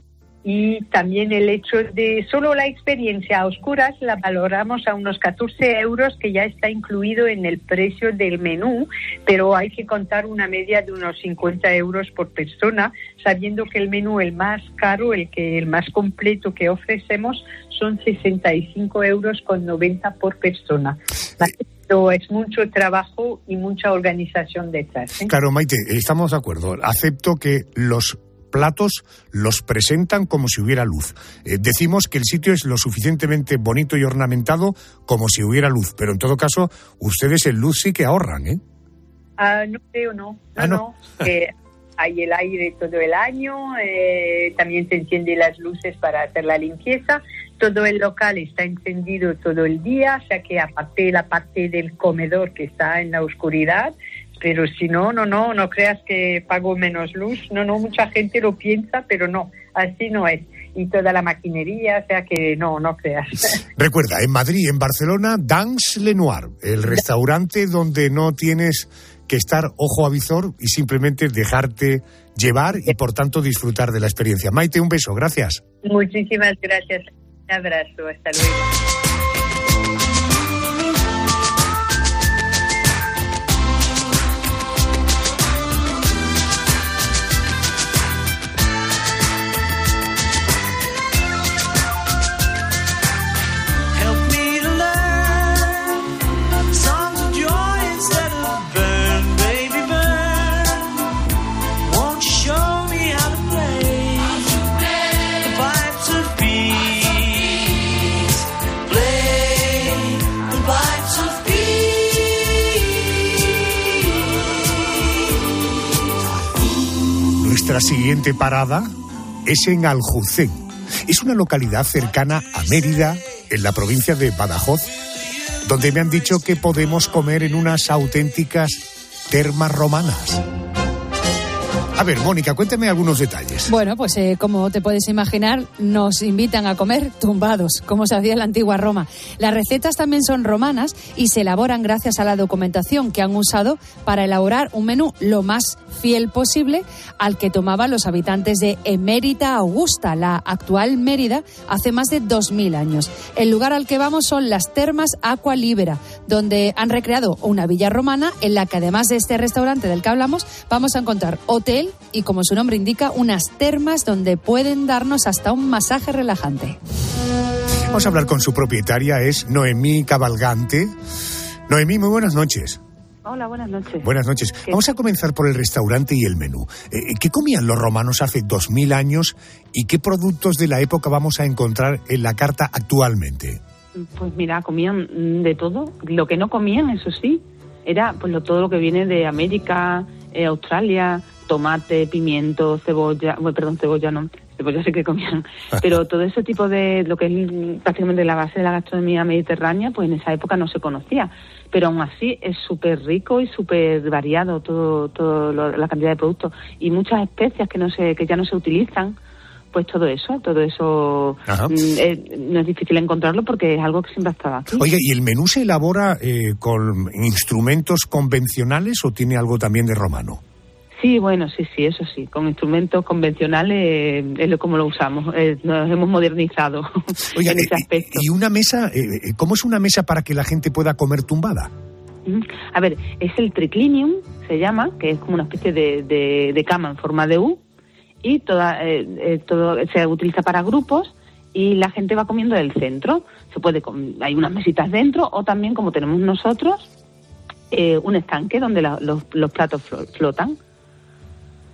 y también el hecho de solo la experiencia a oscuras la valoramos a unos 14 euros que ya está incluido en el precio del menú, pero hay que contar una media de unos 50 euros por persona, sabiendo que el menú el más caro, el que el más completo que ofrecemos son 65 euros con 90 por persona. Es mucho trabajo y mucha organización detrás. ¿eh? Claro, Maite, estamos de acuerdo. Acepto que los platos los presentan como si hubiera luz. Eh, decimos que el sitio es lo suficientemente bonito y ornamentado como si hubiera luz, pero en todo caso, ustedes en luz sí que ahorran, ¿eh? Ah, no creo, no. No, Ah, no. no. Eh, hay el aire todo el año, eh, también se encienden las luces para hacer la limpieza, todo el local está encendido todo el día, o sea que aparte la parte del comedor que está en la oscuridad, pero si no, no, no, no creas que pago menos luz, no, no, mucha gente lo piensa, pero no, así no es. Y toda la maquinería, o sea que no, no creas. Recuerda, en Madrid, en Barcelona, Dans Lenoir, el restaurante donde no tienes que estar ojo a visor y simplemente dejarte llevar y por tanto disfrutar de la experiencia. Maite, un beso, gracias. Muchísimas gracias. Un abrazo, hasta luego. Nuestra siguiente parada es en Aljucén. Es una localidad cercana a Mérida, en la provincia de Badajoz, donde me han dicho que podemos comer en unas auténticas termas romanas. A ver, Mónica, cuéntame algunos detalles. Bueno, pues eh, como te puedes imaginar, nos invitan a comer tumbados, como se hacía en la antigua Roma. Las recetas también son romanas y se elaboran gracias a la documentación que han usado para elaborar un menú lo más fiel posible al que tomaban los habitantes de Emérita Augusta, la actual Mérida, hace más de 2.000 años. El lugar al que vamos son las termas Aqua Libera, donde han recreado una villa romana en la que además de este restaurante del que hablamos, vamos a encontrar hotel y, como su nombre indica, unas termas donde pueden darnos hasta un masaje relajante. Vamos a hablar con su propietaria, es Noemí Cabalgante. Noemí, muy buenas noches. Hola, buenas noches. Buenas noches. Vamos a comenzar por el restaurante y el menú. Eh, ¿Qué comían los romanos hace dos mil años y qué productos de la época vamos a encontrar en la carta actualmente? Pues mira, comían de todo. Lo que no comían, eso sí, era pues lo, todo lo que viene de América, eh, Australia, tomate, pimiento, cebolla, bueno, perdón, cebolla no, cebolla sí que comían, pero todo ese tipo de, lo que es prácticamente la base de la gastronomía mediterránea, pues en esa época no se conocía, pero aún así es súper rico y súper variado todo, todo la cantidad de productos y muchas especias que no se, que ya no se utilizan, pues todo eso, todo eso mm, no es difícil encontrarlo porque es algo que siempre ha estado aquí. Oye, ¿y el menú se elabora eh, con instrumentos convencionales o tiene algo también de romano? Sí, bueno, sí, sí, eso sí. Con instrumentos convencionales es como lo usamos. Eh, nos hemos modernizado en ese aspecto. ¿Y una mesa? Eh, ¿Cómo es una mesa para que la gente pueda comer tumbada? A ver, es el triclinium, se llama, que es como una especie de, cama en forma de U y toda, eh, todo se utiliza para grupos y la gente va comiendo del centro. Se puede hay unas mesitas dentro o también como tenemos nosotros un estanque donde los, los platos flotan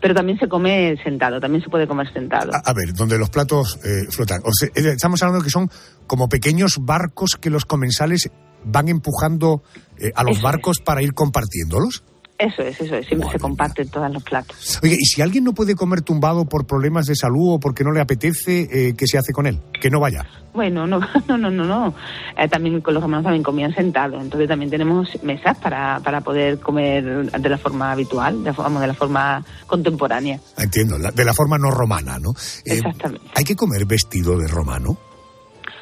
pero también se come sentado, también se puede comer sentado. A, ver, donde los platos eh, flotan. estamos hablando de que son como pequeños barcos que los comensales van empujando eh, a los barcos para ir compartiéndolos. Eso es, eso es, siempre se comparten todos los platos. Oye, ¿y si alguien no puede comer tumbado por problemas de salud o porque no le apetece, eh, qué se hace con él? Que no vaya. Bueno, no, no, no, no, no. Eh, también con los romanos también comían sentados, entonces también tenemos mesas para, para poder comer de la forma habitual, de, de la forma contemporánea. Entiendo, de la forma no romana, ¿no? Eh, Exactamente. ¿Hay que comer vestido de romano?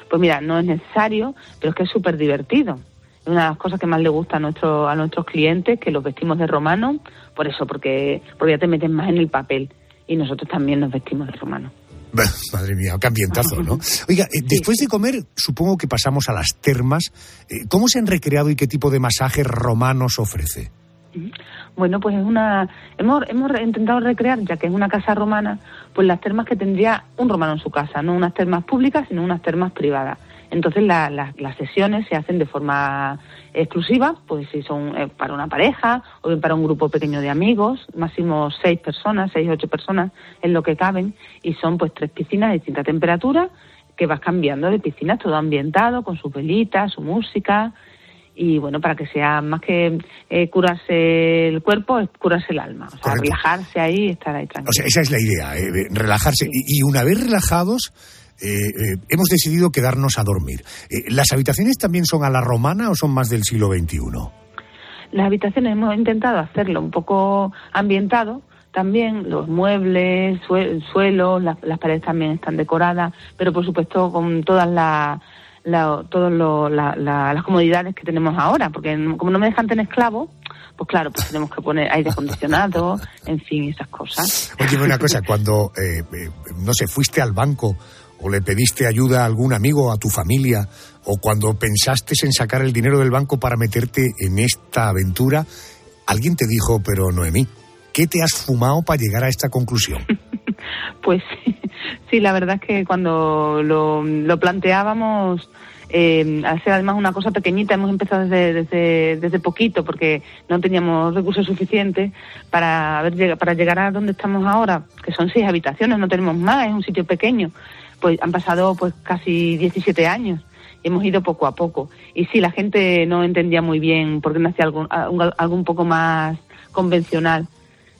Pues mira, no es necesario, pero es que es súper divertido una de las cosas que más le gusta a, nuestro, a nuestros clientes, que los vestimos de romano, por eso, porque, porque ya te metes más en el papel y nosotros también nos vestimos de romano. Madre mía, qué ambientazo, ¿no? Oiga, eh, después de comer, supongo que pasamos a las termas. Eh, ¿Cómo se han recreado y qué tipo de masajes romanos ofrece? Bueno, pues es una hemos hemos intentado recrear, ya que es una casa romana, pues las termas que tendría un romano en su casa, no unas termas públicas, sino unas termas privadas. Entonces las sesiones se hacen de forma exclusiva, pues si son eh, para una pareja o bien para un grupo pequeño de amigos, máximo seis personas, seis, ocho personas es lo que caben y son pues tres piscinas de distinta temperatura que vas cambiando de piscinas, todo ambientado, con sus velitas, su música y bueno, para que sea más que eh, curarse el cuerpo, es curarse el alma, o sea, relajarse ahí y estar ahí tranquilo. O sea, esa es la idea, eh, relajarse. y una vez relajados, eh, eh, hemos decidido quedarnos a dormir. Eh, ¿Las habitaciones también son a la romana o son más del siglo XXI? Las habitaciones hemos intentado hacerlo un poco ambientado, también los muebles, el suelo, las paredes también están decoradas, pero por supuesto con todas las todas las comodidades que tenemos ahora, porque como no me dejan tener esclavos, pues claro, pues tenemos que poner aire acondicionado, en fin, esas cosas. Oye, una cosa, cuando, no sé, fuiste al banco o le pediste ayuda a algún amigo, a tu familia, o cuando pensaste en sacar el dinero del banco para meterte en esta aventura, alguien te dijo, pero Noemí, ¿qué te has fumado para llegar a esta conclusión? pues sí, la verdad es que cuando lo, planteábamos, eh, ser además una cosa pequeñita, hemos empezado desde, desde, poquito porque no teníamos recursos suficientes para, para llegar a donde estamos ahora, que son seis habitaciones, no tenemos más, es un sitio pequeño pues han pasado pues casi 17 años. Hemos ido poco a poco. Y sí, la gente no entendía muy bien por qué no hacía algo, algo un poco más convencional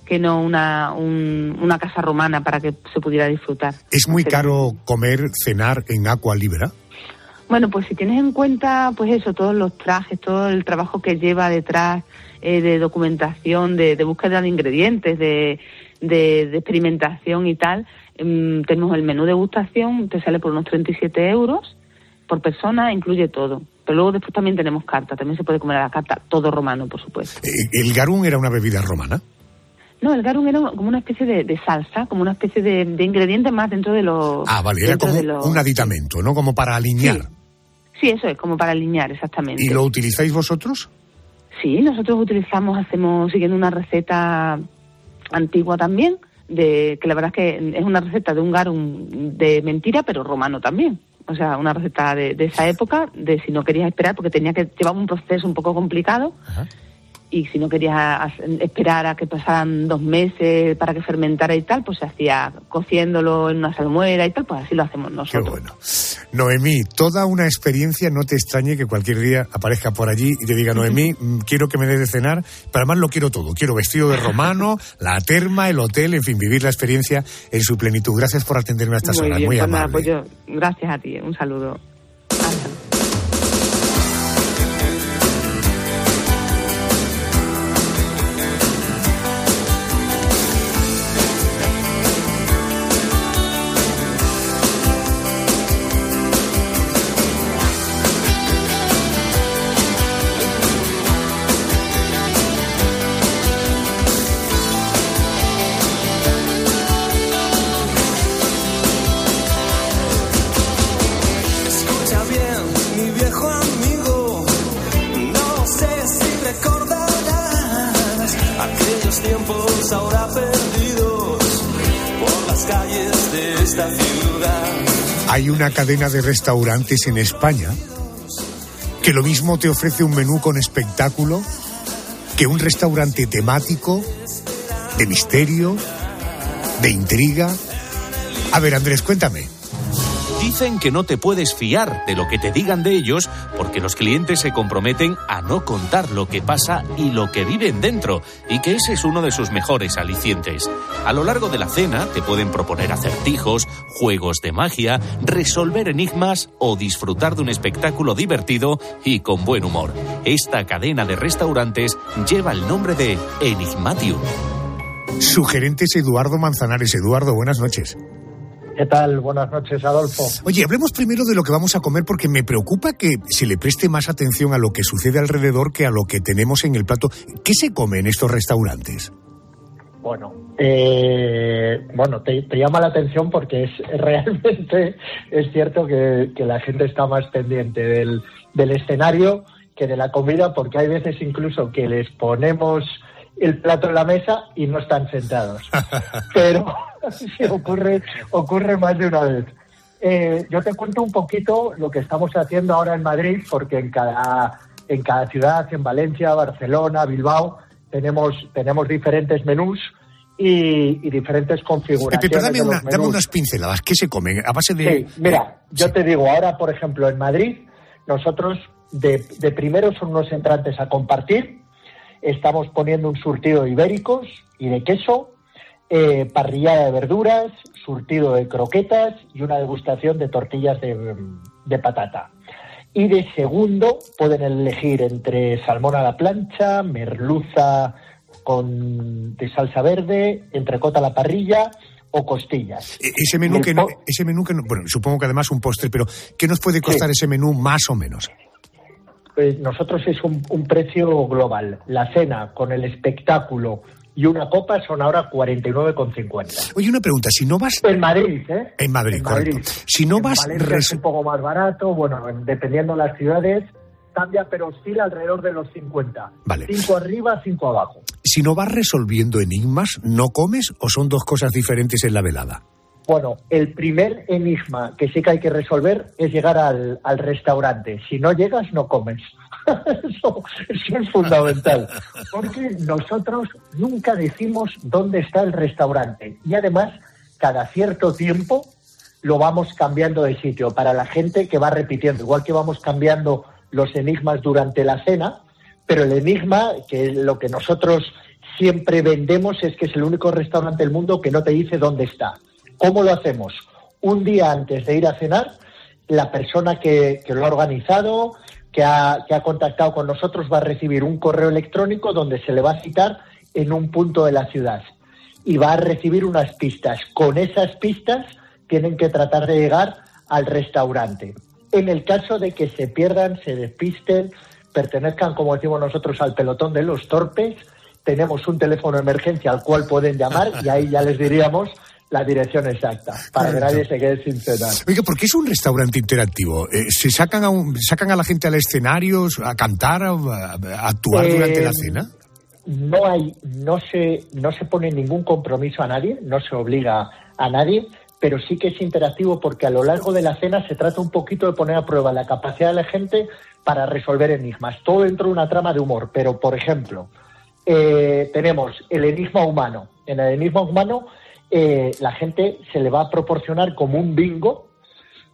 que no una, un- una casa romana para que se pudiera disfrutar. ¿Es muy caro comer, cenar en Aqua Libera? Bueno, pues si tienes en cuenta, pues eso, todos los trajes, todo el trabajo que lleva detrás eh, de documentación, de, de búsqueda de ingredientes, de, de, de experimentación y tal, em, tenemos el menú degustación, te sale por unos 37 euros por persona, incluye todo. Pero luego después también tenemos carta, también se puede comer a la carta, todo romano, por supuesto. Eh, ¿El garum era una bebida romana? No, el garum era como una especie de, de salsa, como una especie de, de ingrediente más dentro de los... Ah, vale, era como los- un aditamento, ¿no? Como para alinear. Sí, eso es, como para alinear, exactamente. ¿Y lo utilizáis vosotros? Sí, nosotros utilizamos, hacemos siguiendo una receta antigua también, de que la verdad es que es una receta de un garum de mentira, pero romano también. O sea, una receta de, de esa época, de si no querías esperar, porque tenía que llevar un proceso un poco complicado. Y si no querías as- esperar a que pasaran dos meses para que fermentara y tal, pues se hacía cociéndolo en una salmuera y tal, pues así lo hacemos nosotros. Noemí, toda una experiencia, no te extrañe que cualquier día aparezca por allí y te diga, Noemí, mm, quiero que me dé de cenar, pero además lo quiero todo. Quiero vestido de romano, la terma, el hotel, en fin, vivir la experiencia en su plenitud. Gracias por atenderme a estas muy horas, bien, muy pues nada, amable. pues yo, gracias a ti, un saludo. Hay una cadena de restaurantes en España que lo mismo te ofrece un menú con espectáculo que un restaurante temático, de misterio, de intriga. A ver, Andrés, cuéntame. Dicen que no te puedes fiar de lo que te digan de ellos porque los clientes se comprometen a no contar lo que pasa y lo que viven dentro y que ese es uno de sus mejores alicientes. A lo largo de la cena te pueden proponer acertijos, juegos de magia, resolver enigmas o disfrutar de un espectáculo divertido y con buen humor. Esta cadena de restaurantes lleva el nombre de Enigmatium. Su gerente es Eduardo Manzanares. Eduardo, buenas noches. ¿Qué tal? Buenas noches, Adolfo. Oye, hablemos primero de lo que vamos a comer porque me preocupa que se le preste más atención a lo que sucede alrededor que a lo que tenemos en el plato. ¿Qué se come en estos restaurantes? Bueno, eh, bueno, te, te llama la atención porque es realmente es cierto que, que la gente está más pendiente del, del escenario que de la comida, porque hay veces incluso que les ponemos el plato en la mesa y no están sentados. Pero sí, ocurre, ocurre más de una vez. Eh, yo te cuento un poquito lo que estamos haciendo ahora en Madrid, porque en cada, en cada ciudad, en Valencia, Barcelona, Bilbao, tenemos, tenemos diferentes menús y, y diferentes configuraciones. pero dame, una- unas pinceladas. ¿Qué se comen? A base de... Sí, mira, yo te digo, ahora, por ejemplo, en Madrid, nosotros de, de primero son unos entrantes a compartir. Estamos poniendo un surtido de ibéricos y de queso, eh, parrillada de verduras, surtido de croquetas y una degustación de tortillas de, de patata. Y de segundo pueden elegir entre salmón a la plancha, merluza con de salsa verde, entrecota a la parrilla o costillas. E- Ese menú que no, ese menú que no- bueno, supongo que además un postre, pero ¿qué nos puede costar ese menú más o menos? Pues nosotros es un, un precio global. La cena con el espectáculo y una copa son ahora 49,50. Oye, una pregunta, si no vas... En Madrid, ¿eh? En Madrid, En correcto. Madrid. Si no En vas... Valencia es un poco más barato, bueno, dependiendo de las ciudades, cambia, pero oscila alrededor de los 50. Vale. Cinco arriba, cinco abajo. Si no vas resolviendo enigmas, ¿no comes o son dos cosas diferentes en la velada? Bueno, el primer enigma que sí que hay que resolver es llegar al, al restaurante. Si no llegas, no comes. eso, es fundamental. Porque nosotros nunca decimos dónde está el restaurante. Y además, cada cierto tiempo lo vamos cambiando de sitio para la gente que va repitiendo. Igual que vamos cambiando los enigmas durante la cena, pero el enigma, que es lo que nosotros siempre vendemos es que es el único restaurante del mundo que no te dice dónde está. ¿Cómo lo hacemos? Un día antes de ir a cenar, la persona que lo ha organizado, que ha, contactado con nosotros, va a recibir un correo electrónico donde se le va a citar en un punto de la ciudad y va a recibir unas pistas. Con esas pistas tienen que tratar de llegar al restaurante. En el caso de que se pierdan, se despisten, pertenezcan, como decimos nosotros, al pelotón de los torpes, tenemos un teléfono de emergencia al cual pueden llamar y ahí ya les diríamos la dirección exacta, para que nadie se quede sin cenar. Oiga, ¿por qué es un restaurante interactivo? Eh, ¿Se sacan a, un- sacan a la gente al escenario a cantar, a, a actuar Eh, durante la cena? no hay, no se, no se pone ningún compromiso a nadie, no se obliga a nadie, pero sí que es interactivo porque a lo largo de la cena se trata un poquito de poner a prueba la capacidad de la gente para resolver enigmas. Todo dentro de una trama de humor, pero por ejemplo, eh, tenemos el enigma humano. En el enigma humano, eh, la gente se le va a proporcionar como un bingo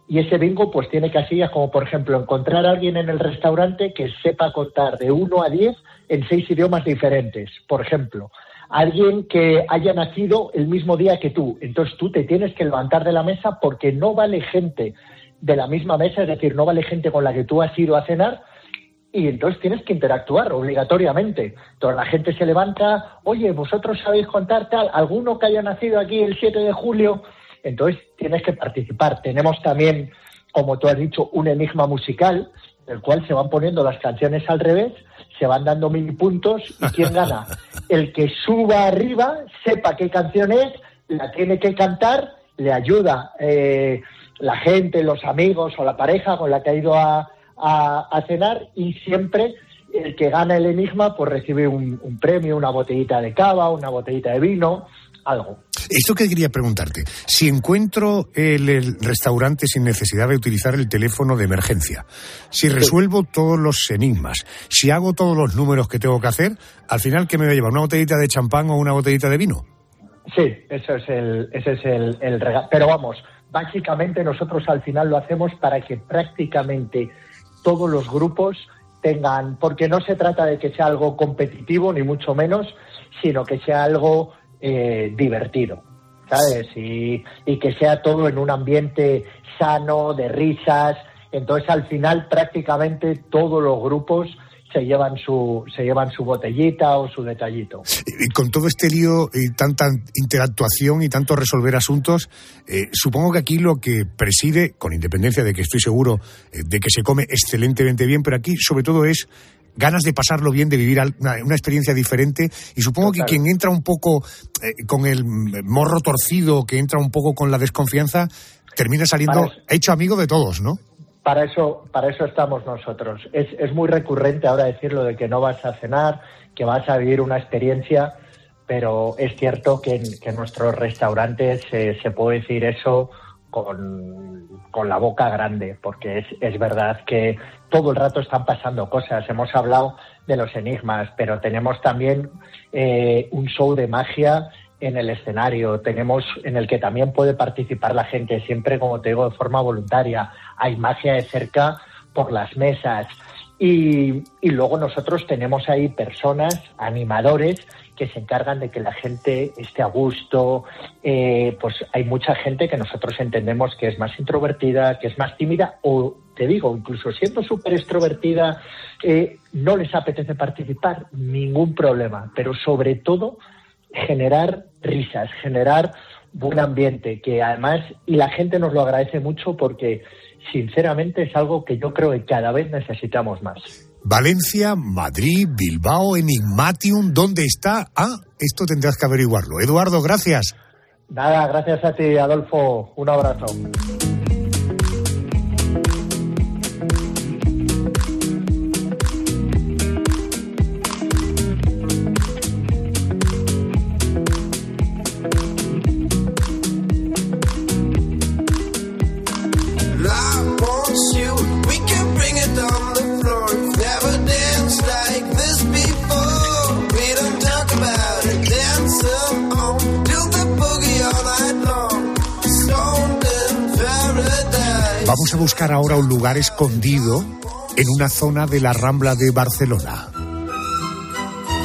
y ese bingo pues tiene casillas como por ejemplo encontrar a alguien en el restaurante que sepa contar de 1 a 10 en seis idiomas diferentes. Por ejemplo, alguien que haya nacido el mismo día que tú. Entonces tú te tienes que levantar de la mesa porque no vale gente de la misma mesa, es decir, no vale gente con la que tú has ido a cenar y entonces tienes que interactuar obligatoriamente. Entonces la gente se levanta, oye, vosotros sabéis contar tal, alguno que haya nacido aquí el 7 de julio, entonces tienes que participar. Tenemos también, como tú has dicho, un enigma musical, el cual se van poniendo las canciones al revés, se van dando mil puntos y quién gana. El que suba arriba, sepa qué canción es, la tiene que cantar, le ayuda eh, la gente, los amigos o la pareja con la que ha ido a, a- a cenar y siempre el que gana el enigma pues recibe un, un premio, una botellita de cava, una botellita de vino, algo. Esto que quería preguntarte, si encuentro el, el restaurante sin necesidad de utilizar el teléfono de emergencia, si resuelvo todos los enigmas, si hago todos los números que tengo que hacer, al final, ¿qué me voy a llevar? ¿Una botellita de champán o una botellita de vino? Sí, eso es el, ese es el, el regalo. Pero vamos, básicamente nosotros al final lo hacemos para que prácticamente todos los grupos tengan, porque no se trata de que sea algo competitivo, ni mucho menos, sino que sea algo eh, divertido, ¿sabes? Y, y que sea todo en un ambiente sano, de risas. Entonces al final prácticamente todos los grupos se llevan su, se llevan su botellita o su detallito. Y con todo este lío y tanta interactuación y tanto resolver asuntos, eh, supongo que aquí lo que preside, con independencia de que estoy seguro eh, de que se come excelentemente bien, pero aquí sobre todo es ganas de pasarlo bien, de vivir una, una experiencia diferente y supongo que quien entra un poco eh, con el morro torcido, que entra un poco con la desconfianza, termina saliendo hecho amigo de todos, ¿no? Para eso, para eso estamos nosotros. Es, es muy recurrente ahora decirlo de que no vas a cenar, que vas a vivir una experiencia, pero es cierto que en, que en nuestros restaurantes se, se puede decir eso con, con la boca grande, porque es, es verdad que todo el rato están pasando cosas. Hemos hablado de los enigmas, pero tenemos también eh, un show de magia en el escenario, tenemos en el que también puede participar la gente, siempre, como te digo, de forma voluntaria. Hay magia de cerca por las mesas. Y, y luego nosotros tenemos ahí personas, animadores, que se encargan de que la gente esté a gusto. Eh, pues hay mucha gente que nosotros entendemos que es más introvertida, que es más tímida, o te digo, incluso siendo súper extrovertida, eh, no les apetece participar, ningún problema. Pero sobre todo, generar risas, generar buen ambiente, que además, y la gente nos lo agradece mucho porque sinceramente es algo que yo creo que cada vez necesitamos más. Valencia, Madrid, Bilbao, Enigmatium, ¿dónde está? Ah, esto tendrás que averiguarlo. Eduardo, gracias. Nada, gracias a ti, Adolfo. Un abrazo. Vamos a buscar ahora un lugar escondido en una zona de la Rambla de Barcelona.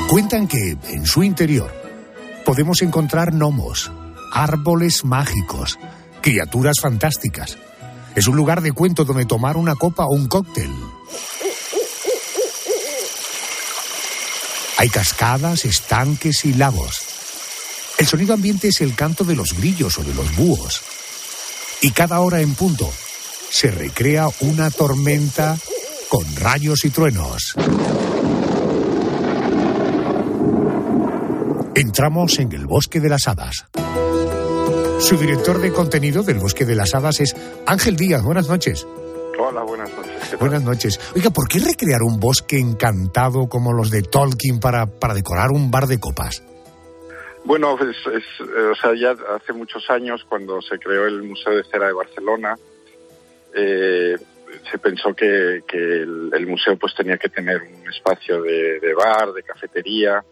Cuentan que en su interior podemos encontrar gnomos, árboles mágicos, criaturas fantásticas. Es un lugar de cuento donde tomar una copa o un cóctel. Hay cascadas, estanques y lagos. El sonido ambiente es el canto de los grillos o de los búhos. Y cada hora en punto se recrea una tormenta con rayos y truenos. Entramos en el Bosque de las Hadas. Su director de contenido del Bosque de las Hadas es Ángel Díaz. Buenas noches. Hola, buenas noches. Buenas noches. Oiga, ¿por qué recrear un bosque encantado como los de Tolkien para, para decorar un bar de copas? Bueno, es, es, eh, o sea, ya hace muchos años, cuando se creó el Museo de Cera de Barcelona, eh, se pensó que, el, museo pues tenía que tener un espacio de, bar, de cafetería,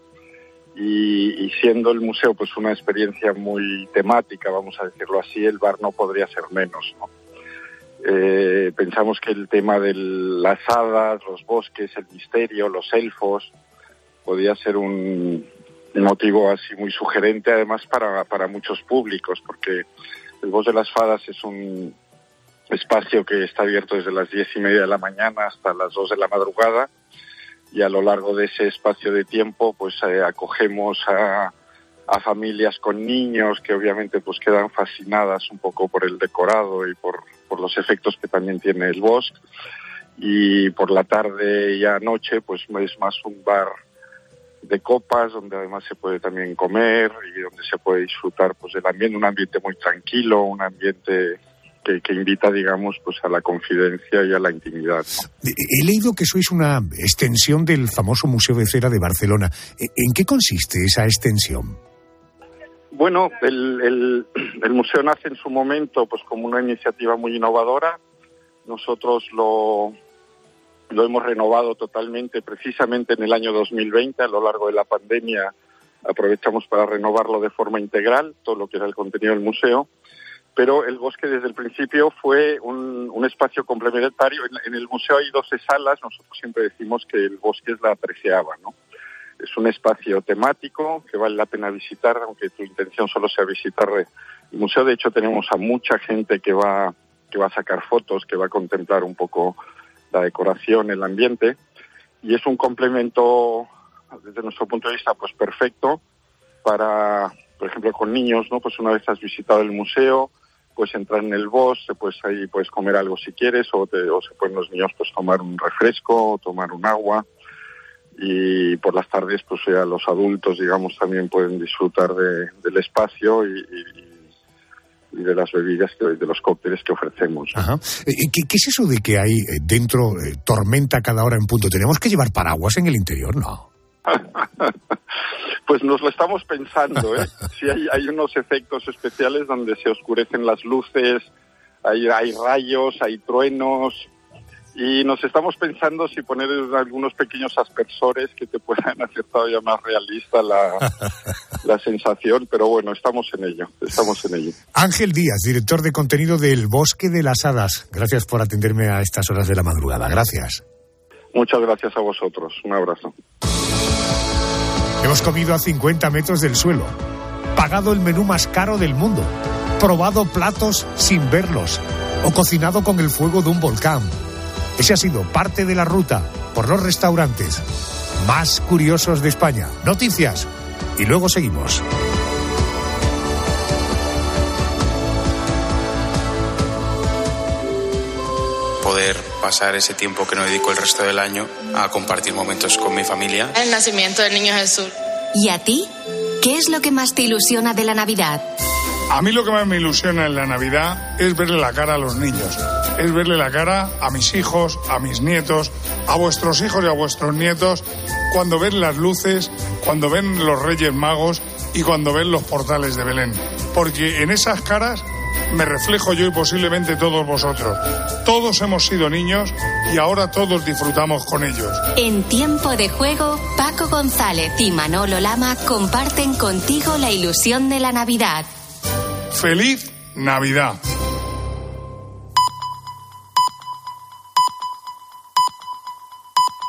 y, siendo el museo pues una experiencia muy temática, vamos a decirlo así, el bar no podría ser menos, ¿no? Eh, pensamos que el tema de las hadas, los bosques, el misterio, los elfos, podía ser un, motivo así muy sugerente además para, para muchos públicos, porque el Bosque de las Fadas es un espacio que está abierto desde las diez y media de la mañana hasta las dos de la madrugada. Y a lo largo de ese espacio de tiempo pues eh, acogemos a, familias con niños que obviamente pues quedan fascinadas un poco por el decorado y por, los efectos que también tiene el bosque. Y por la tarde y anoche pues es más un bar de copas donde además se puede también comer y donde se puede disfrutar pues un ambiente muy tranquilo un ambiente que, que, invita, digamos, pues a la confidencia y a la intimidad. He leído que sois una extensión del famoso Museo de Cera de Barcelona. ¿En qué consiste esa extensión? Bueno, el, el, el museo nace en su momento pues como una iniciativa muy innovadora. Nosotros lo, lo hemos renovado totalmente precisamente en el año 2020, a lo largo de la pandemia aprovechamos para renovarlo de forma integral, todo lo que era el contenido del museo pero el bosque desde el principio fue un, espacio complementario. En, en, el museo hay 12 salas, nosotros siempre decimos que el bosque es la treceava, ¿no? Es un espacio temático que vale la pena visitar, aunque tu intención solo sea visitar el museo. De hecho, tenemos a mucha gente que va, que va a sacar fotos, que va a contemplar un poco la decoración, el ambiente. Y es un complemento, desde nuestro punto de vista, pues perfecto para, por ejemplo, con niños, ¿no? Pues una vez has visitado el museo, puedes entrar en el bosque, pues ahí puedes comer algo si quieres, o, te, o se pueden los niños pues tomar un refresco, o tomar un agua, y por las tardes pues ya los adultos, digamos, también pueden disfrutar de, del espacio y, y, y, de las bebidas, que, de los cócteles que ofrecemos. Ajá. ¿Qué, ¿Qué, es eso de que hay dentro eh, tormenta cada hora en punto? ¿Tenemos que llevar paraguas en el interior? No. Pues nos lo estamos pensando, ¿eh? Sí, hay, hay unos efectos especiales donde se oscurecen las luces, hay, hay rayos, hay truenos, y nos estamos pensando si poner algunos pequeños aspersores que te puedan hacer todavía más realista la, la, sensación, pero bueno, estamos en ello, estamos en ello. Ángel Díaz, director de contenido del Bosque de las Hadas, gracias por atenderme a estas horas de la madrugada, gracias. Muchas gracias a vosotros, un abrazo. Hemos comido a 50 metros del suelo, pagado el menú más caro del mundo, probado platos sin verlos o cocinado con el fuego de un volcán. Ese ha sido parte de la ruta por los restaurantes más curiosos de España. Noticias y luego seguimos. Poder pasar ese tiempo que no dedico el resto del año a compartir momentos con mi familia. El nacimiento del niño Jesús. ¿Y a ti? ¿Qué es lo que más te ilusiona de la Navidad? A mí lo que más me ilusiona en la Navidad es verle la cara a los niños, es verle la cara a mis hijos, a mis nietos, a vuestros hijos y a vuestros nietos, cuando ven las luces, cuando ven los Reyes Magos y cuando ven los portales de Belén. Porque en esas caras me reflejo yo y posiblemente todos vosotros. Todos hemos sido niños y ahora todos disfrutamos con ellos. En tiempo de juego, Paco González y Manolo Lama comparten contigo la ilusión de la Navidad. ¡Feliz Navidad!